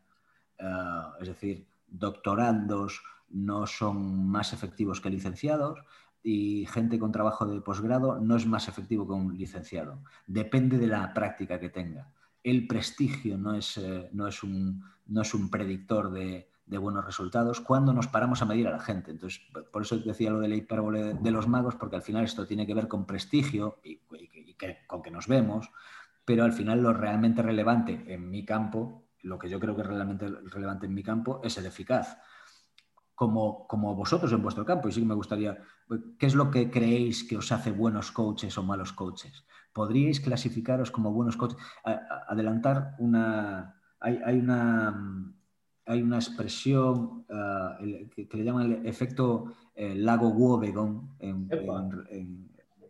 es decir, doctorandos no son más efectivos que licenciados y gente con trabajo de posgrado no es más efectivo que un licenciado. Depende de la práctica que tenga. El prestigio no es, eh, no es, un, no es un, predictor de, buenos resultados cuando nos paramos a medir a la gente. Entonces, por eso decía lo de la hipérbole de los magos, porque al final esto tiene que ver con prestigio y, con que nos vemos, pero al final lo realmente relevante en mi campo lo que yo creo que es realmente relevante en mi campo es el eficaz. Como, como vosotros en vuestro campo, y sí que me gustaría, ¿qué es lo que creéis que os hace buenos coaches o malos coaches? ¿Podríais clasificaros como buenos coaches? adelantar una... Hay, una, hay una expresión ah, que, le llaman el efecto eh, lago Wobegon en, en,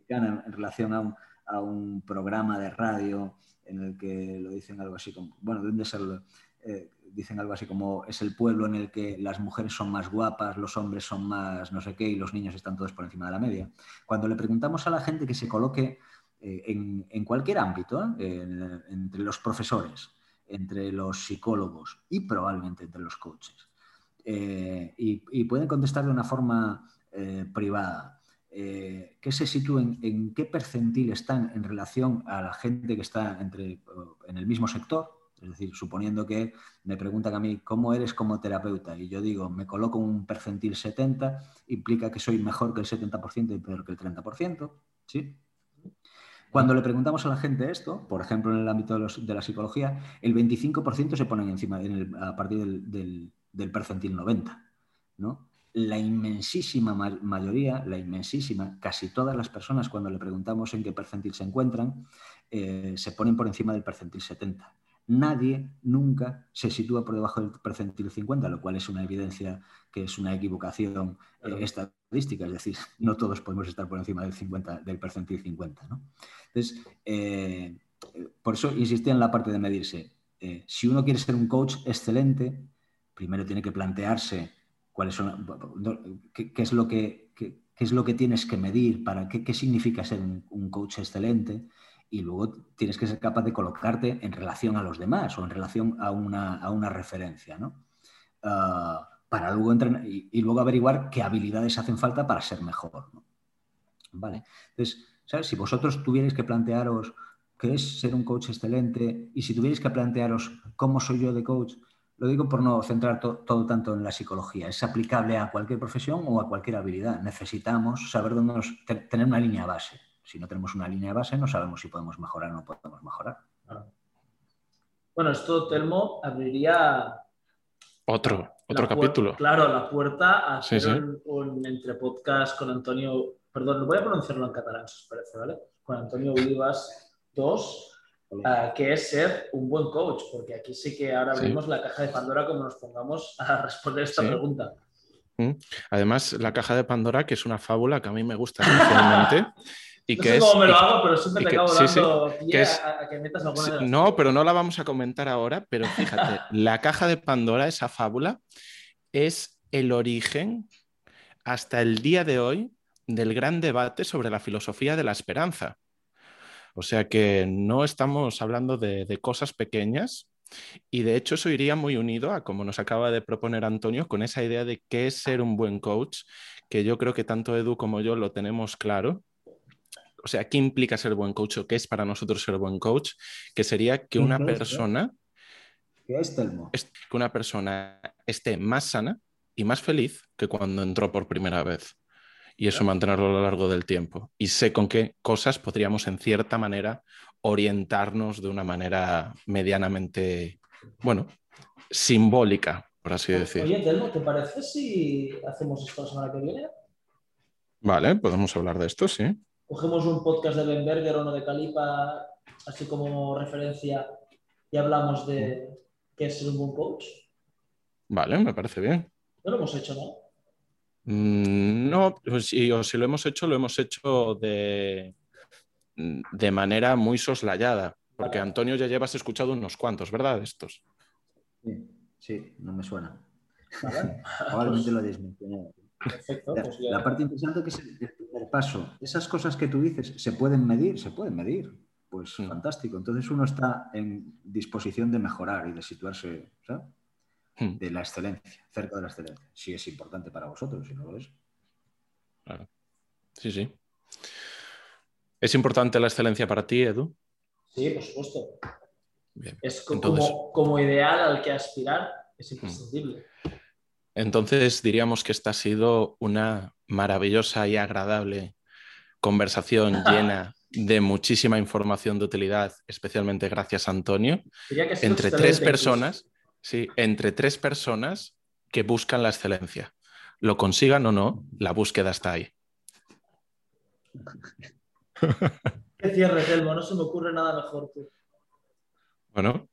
en, relación a un, a un programa de radio en el que lo dicen algo así como, bueno, deben ser, eh, dicen algo así como es el pueblo en el que las mujeres son más guapas, los hombres son más no sé qué y los niños están todos por encima de la media. Cuando le preguntamos a la gente que se coloque eh, en, cualquier ámbito, eh, entre los profesores, entre los psicólogos y probablemente entre los coaches, y, pueden contestar de una forma privada, eh, que se sitúen en qué percentil están en relación a la gente que está entre, en el mismo sector. Es decir, suponiendo que me preguntan a mí cómo eres como terapeuta y yo digo, me coloco un percentil 70, implica que soy mejor que el 70% y peor que el 30%. ¿sí? Cuando le preguntamos a la gente esto, por ejemplo en el ámbito de, la psicología, el 25% se ponen encima a partir del, del, del percentil 90. ¿no? la inmensísima mayoría, la inmensísima, casi todas las personas cuando le preguntamos en qué percentil se encuentran, eh, se ponen por encima del percentil 70. Nadie nunca se sitúa por debajo del percentil 50, lo cual es una evidencia que es una equivocación eh, estadística, es decir, no todos podemos estar por encima del, 50, del percentil 50. Entonces, eh, por eso insistía en la parte de medirse. si uno quiere ser un coach excelente, primero tiene que plantearse qué, es lo que, es lo que tienes que medir, para qué, significa ser un, coach excelente y luego tienes que ser capaz de colocarte en relación a los demás o en relación a una, referencia, ¿no? Ah, para luego entrenar y, luego averiguar qué habilidades hacen falta para ser mejor. Vale. Entonces, si vosotros tuvierais que plantearos qué es ser un coach excelente y si tuvierais que plantearos cómo soy yo de coach, lo digo por no centrar todo tanto en la psicología. Es aplicable a cualquier profesión o a cualquier habilidad. Necesitamos saber dónde nos, tener una línea base. Si no tenemos una línea base, no sabemos si podemos mejorar o no podemos mejorar. Bueno, esto, Telmo, abriría otro, otro capítulo. claro, la puerta a hacer Un, entre podcast con Antonio, perdón, voy a pronunciarlo en catalán, si os parece, ¿vale? Con Antonio Vivas 2 uh, que es ser un buen coach, porque aquí sí que ahora abrimos la caja de Pandora como nos pongamos a responder esta Sí. pregunta. Mm. Además, la caja de Pandora, que es una fábula que a mí me gusta especialmente. Y No que sé es, cómo me lo y- hago, pero siempre y te que- acabo sí, sí, dando pie que es- a, a que metas alguna Sí, de las No, pero no la vamos a comentar ahora, pero fíjate, la caja de Pandora, esa fábula, es el origen hasta el día de hoy del gran debate sobre la filosofía de la esperanza. O sea que no estamos hablando de, de cosas pequeñas y de hecho eso iría muy unido a como nos acaba de proponer Antonio con esa idea de qué es ser un buen coach, que yo creo que tanto Edu como yo lo tenemos claro. O sea, ¿qué implica ser buen coach o qué es para nosotros ser buen coach? Que sería que una persona, ¿Qué es Telmo? es- que una persona esté más sana y más feliz que cuando entró por primera vez. Y eso mantenerlo a lo largo del tiempo. Y sé con qué cosas podríamos en cierta manera orientarnos de una manera medianamente, bueno, simbólica, por así decir. Oye, Telmo, ¿te parece si hacemos esto la semana que viene? Vale, podemos hablar de esto, sí. Cogemos un podcast de Ben Berger o uno de Calipa, así como referencia, y hablamos de qué es ser un buen coach. Vale, me parece bien. No lo hemos hecho, ¿no? Mm, No, pues si, o si lo hemos hecho, lo hemos hecho de, de manera muy soslayada, porque Vale. Antonio ya llevas escuchado unos cuantos, ¿verdad? Estos. Sí, sí, no me suena. Probablemente lo hayáis mencionado. Perfecto. La, pues la parte interesante que es paso. Esas cosas que tú dices, ¿se pueden medir? Se pueden medir. Pues Mm. fantástico. Entonces uno está en disposición de mejorar y de situarse ¿sabes? De la excelencia, cerca de la excelencia. Si es importante para vosotros, si no lo es. claro. Sí, sí. ¿Es importante la excelencia para ti, Edu? Sí, por supuesto. Bien. Es co- Entonces- como, como ideal al que aspirar, es imprescindible. Entonces diríamos que esta ha sido una maravillosa y agradable conversación llena de muchísima información de utilidad, especialmente gracias a Antonio. Entre tres personas, sí, entre tres personas que buscan la excelencia. Lo consigan o no, la búsqueda está ahí. Qué cierre, Telmo, no se me ocurre nada mejor. Tú. Bueno,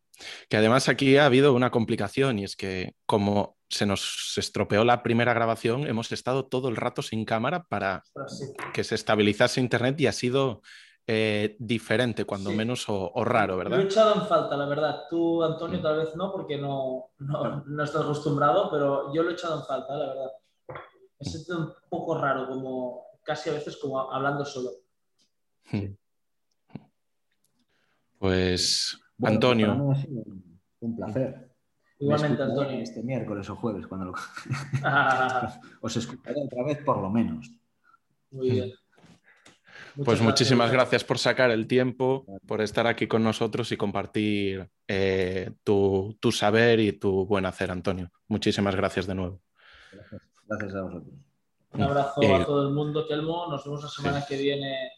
que además aquí ha habido una complicación y es que como se nos estropeó la primera grabación, hemos estado todo el rato sin cámara para sí. que se estabilizase Internet y ha sido eh, diferente, cuando Sí. menos, o, o raro, Lo he ¿verdad? echado en falta, la verdad. Tú, Antonio, Mm. tal vez no, porque no, no, no estás acostumbrado, pero yo lo he echado en falta, la verdad. Me siento un poco raro, como casi a veces como hablando solo. Pues, Bueno, Antonio, un placer. Igualmente, Antonio. Este miércoles o jueves, cuando lo... Ah, os escucharé otra vez, por lo menos. Muy bien. Muchas pues muchísimas gracias. gracias por sacar el tiempo, por estar aquí con nosotros y compartir eh, tu, tu saber y tu buen hacer, Antonio. Muchísimas gracias de nuevo. Gracias, gracias a vosotros. Un abrazo Eh, a todo el mundo, Telmo. Nos vemos la semana que viene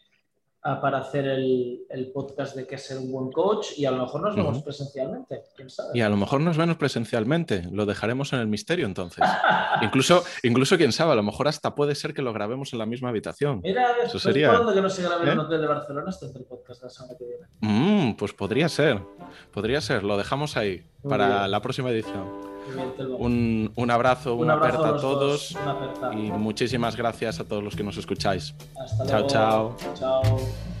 para hacer el, el podcast de qué es ser un buen coach y a lo mejor nos vemos presencialmente, quién sabe. Y a lo mejor nos vemos presencialmente, lo dejaremos en el misterio entonces. incluso, incluso, quién sabe, a lo mejor hasta puede ser que lo grabemos en la misma habitación. Mira, Eso sería- que no se grabe en un hotel de Barcelona el podcast la semana que viene. Mm, pues podría ser, podría ser, lo dejamos ahí Muy para bien. la próxima edición. Un, un abrazo, Un una abrazo a todos una y muchísimas gracias a todos los que nos escucháis. Hasta Chao, luego. chao. Chao.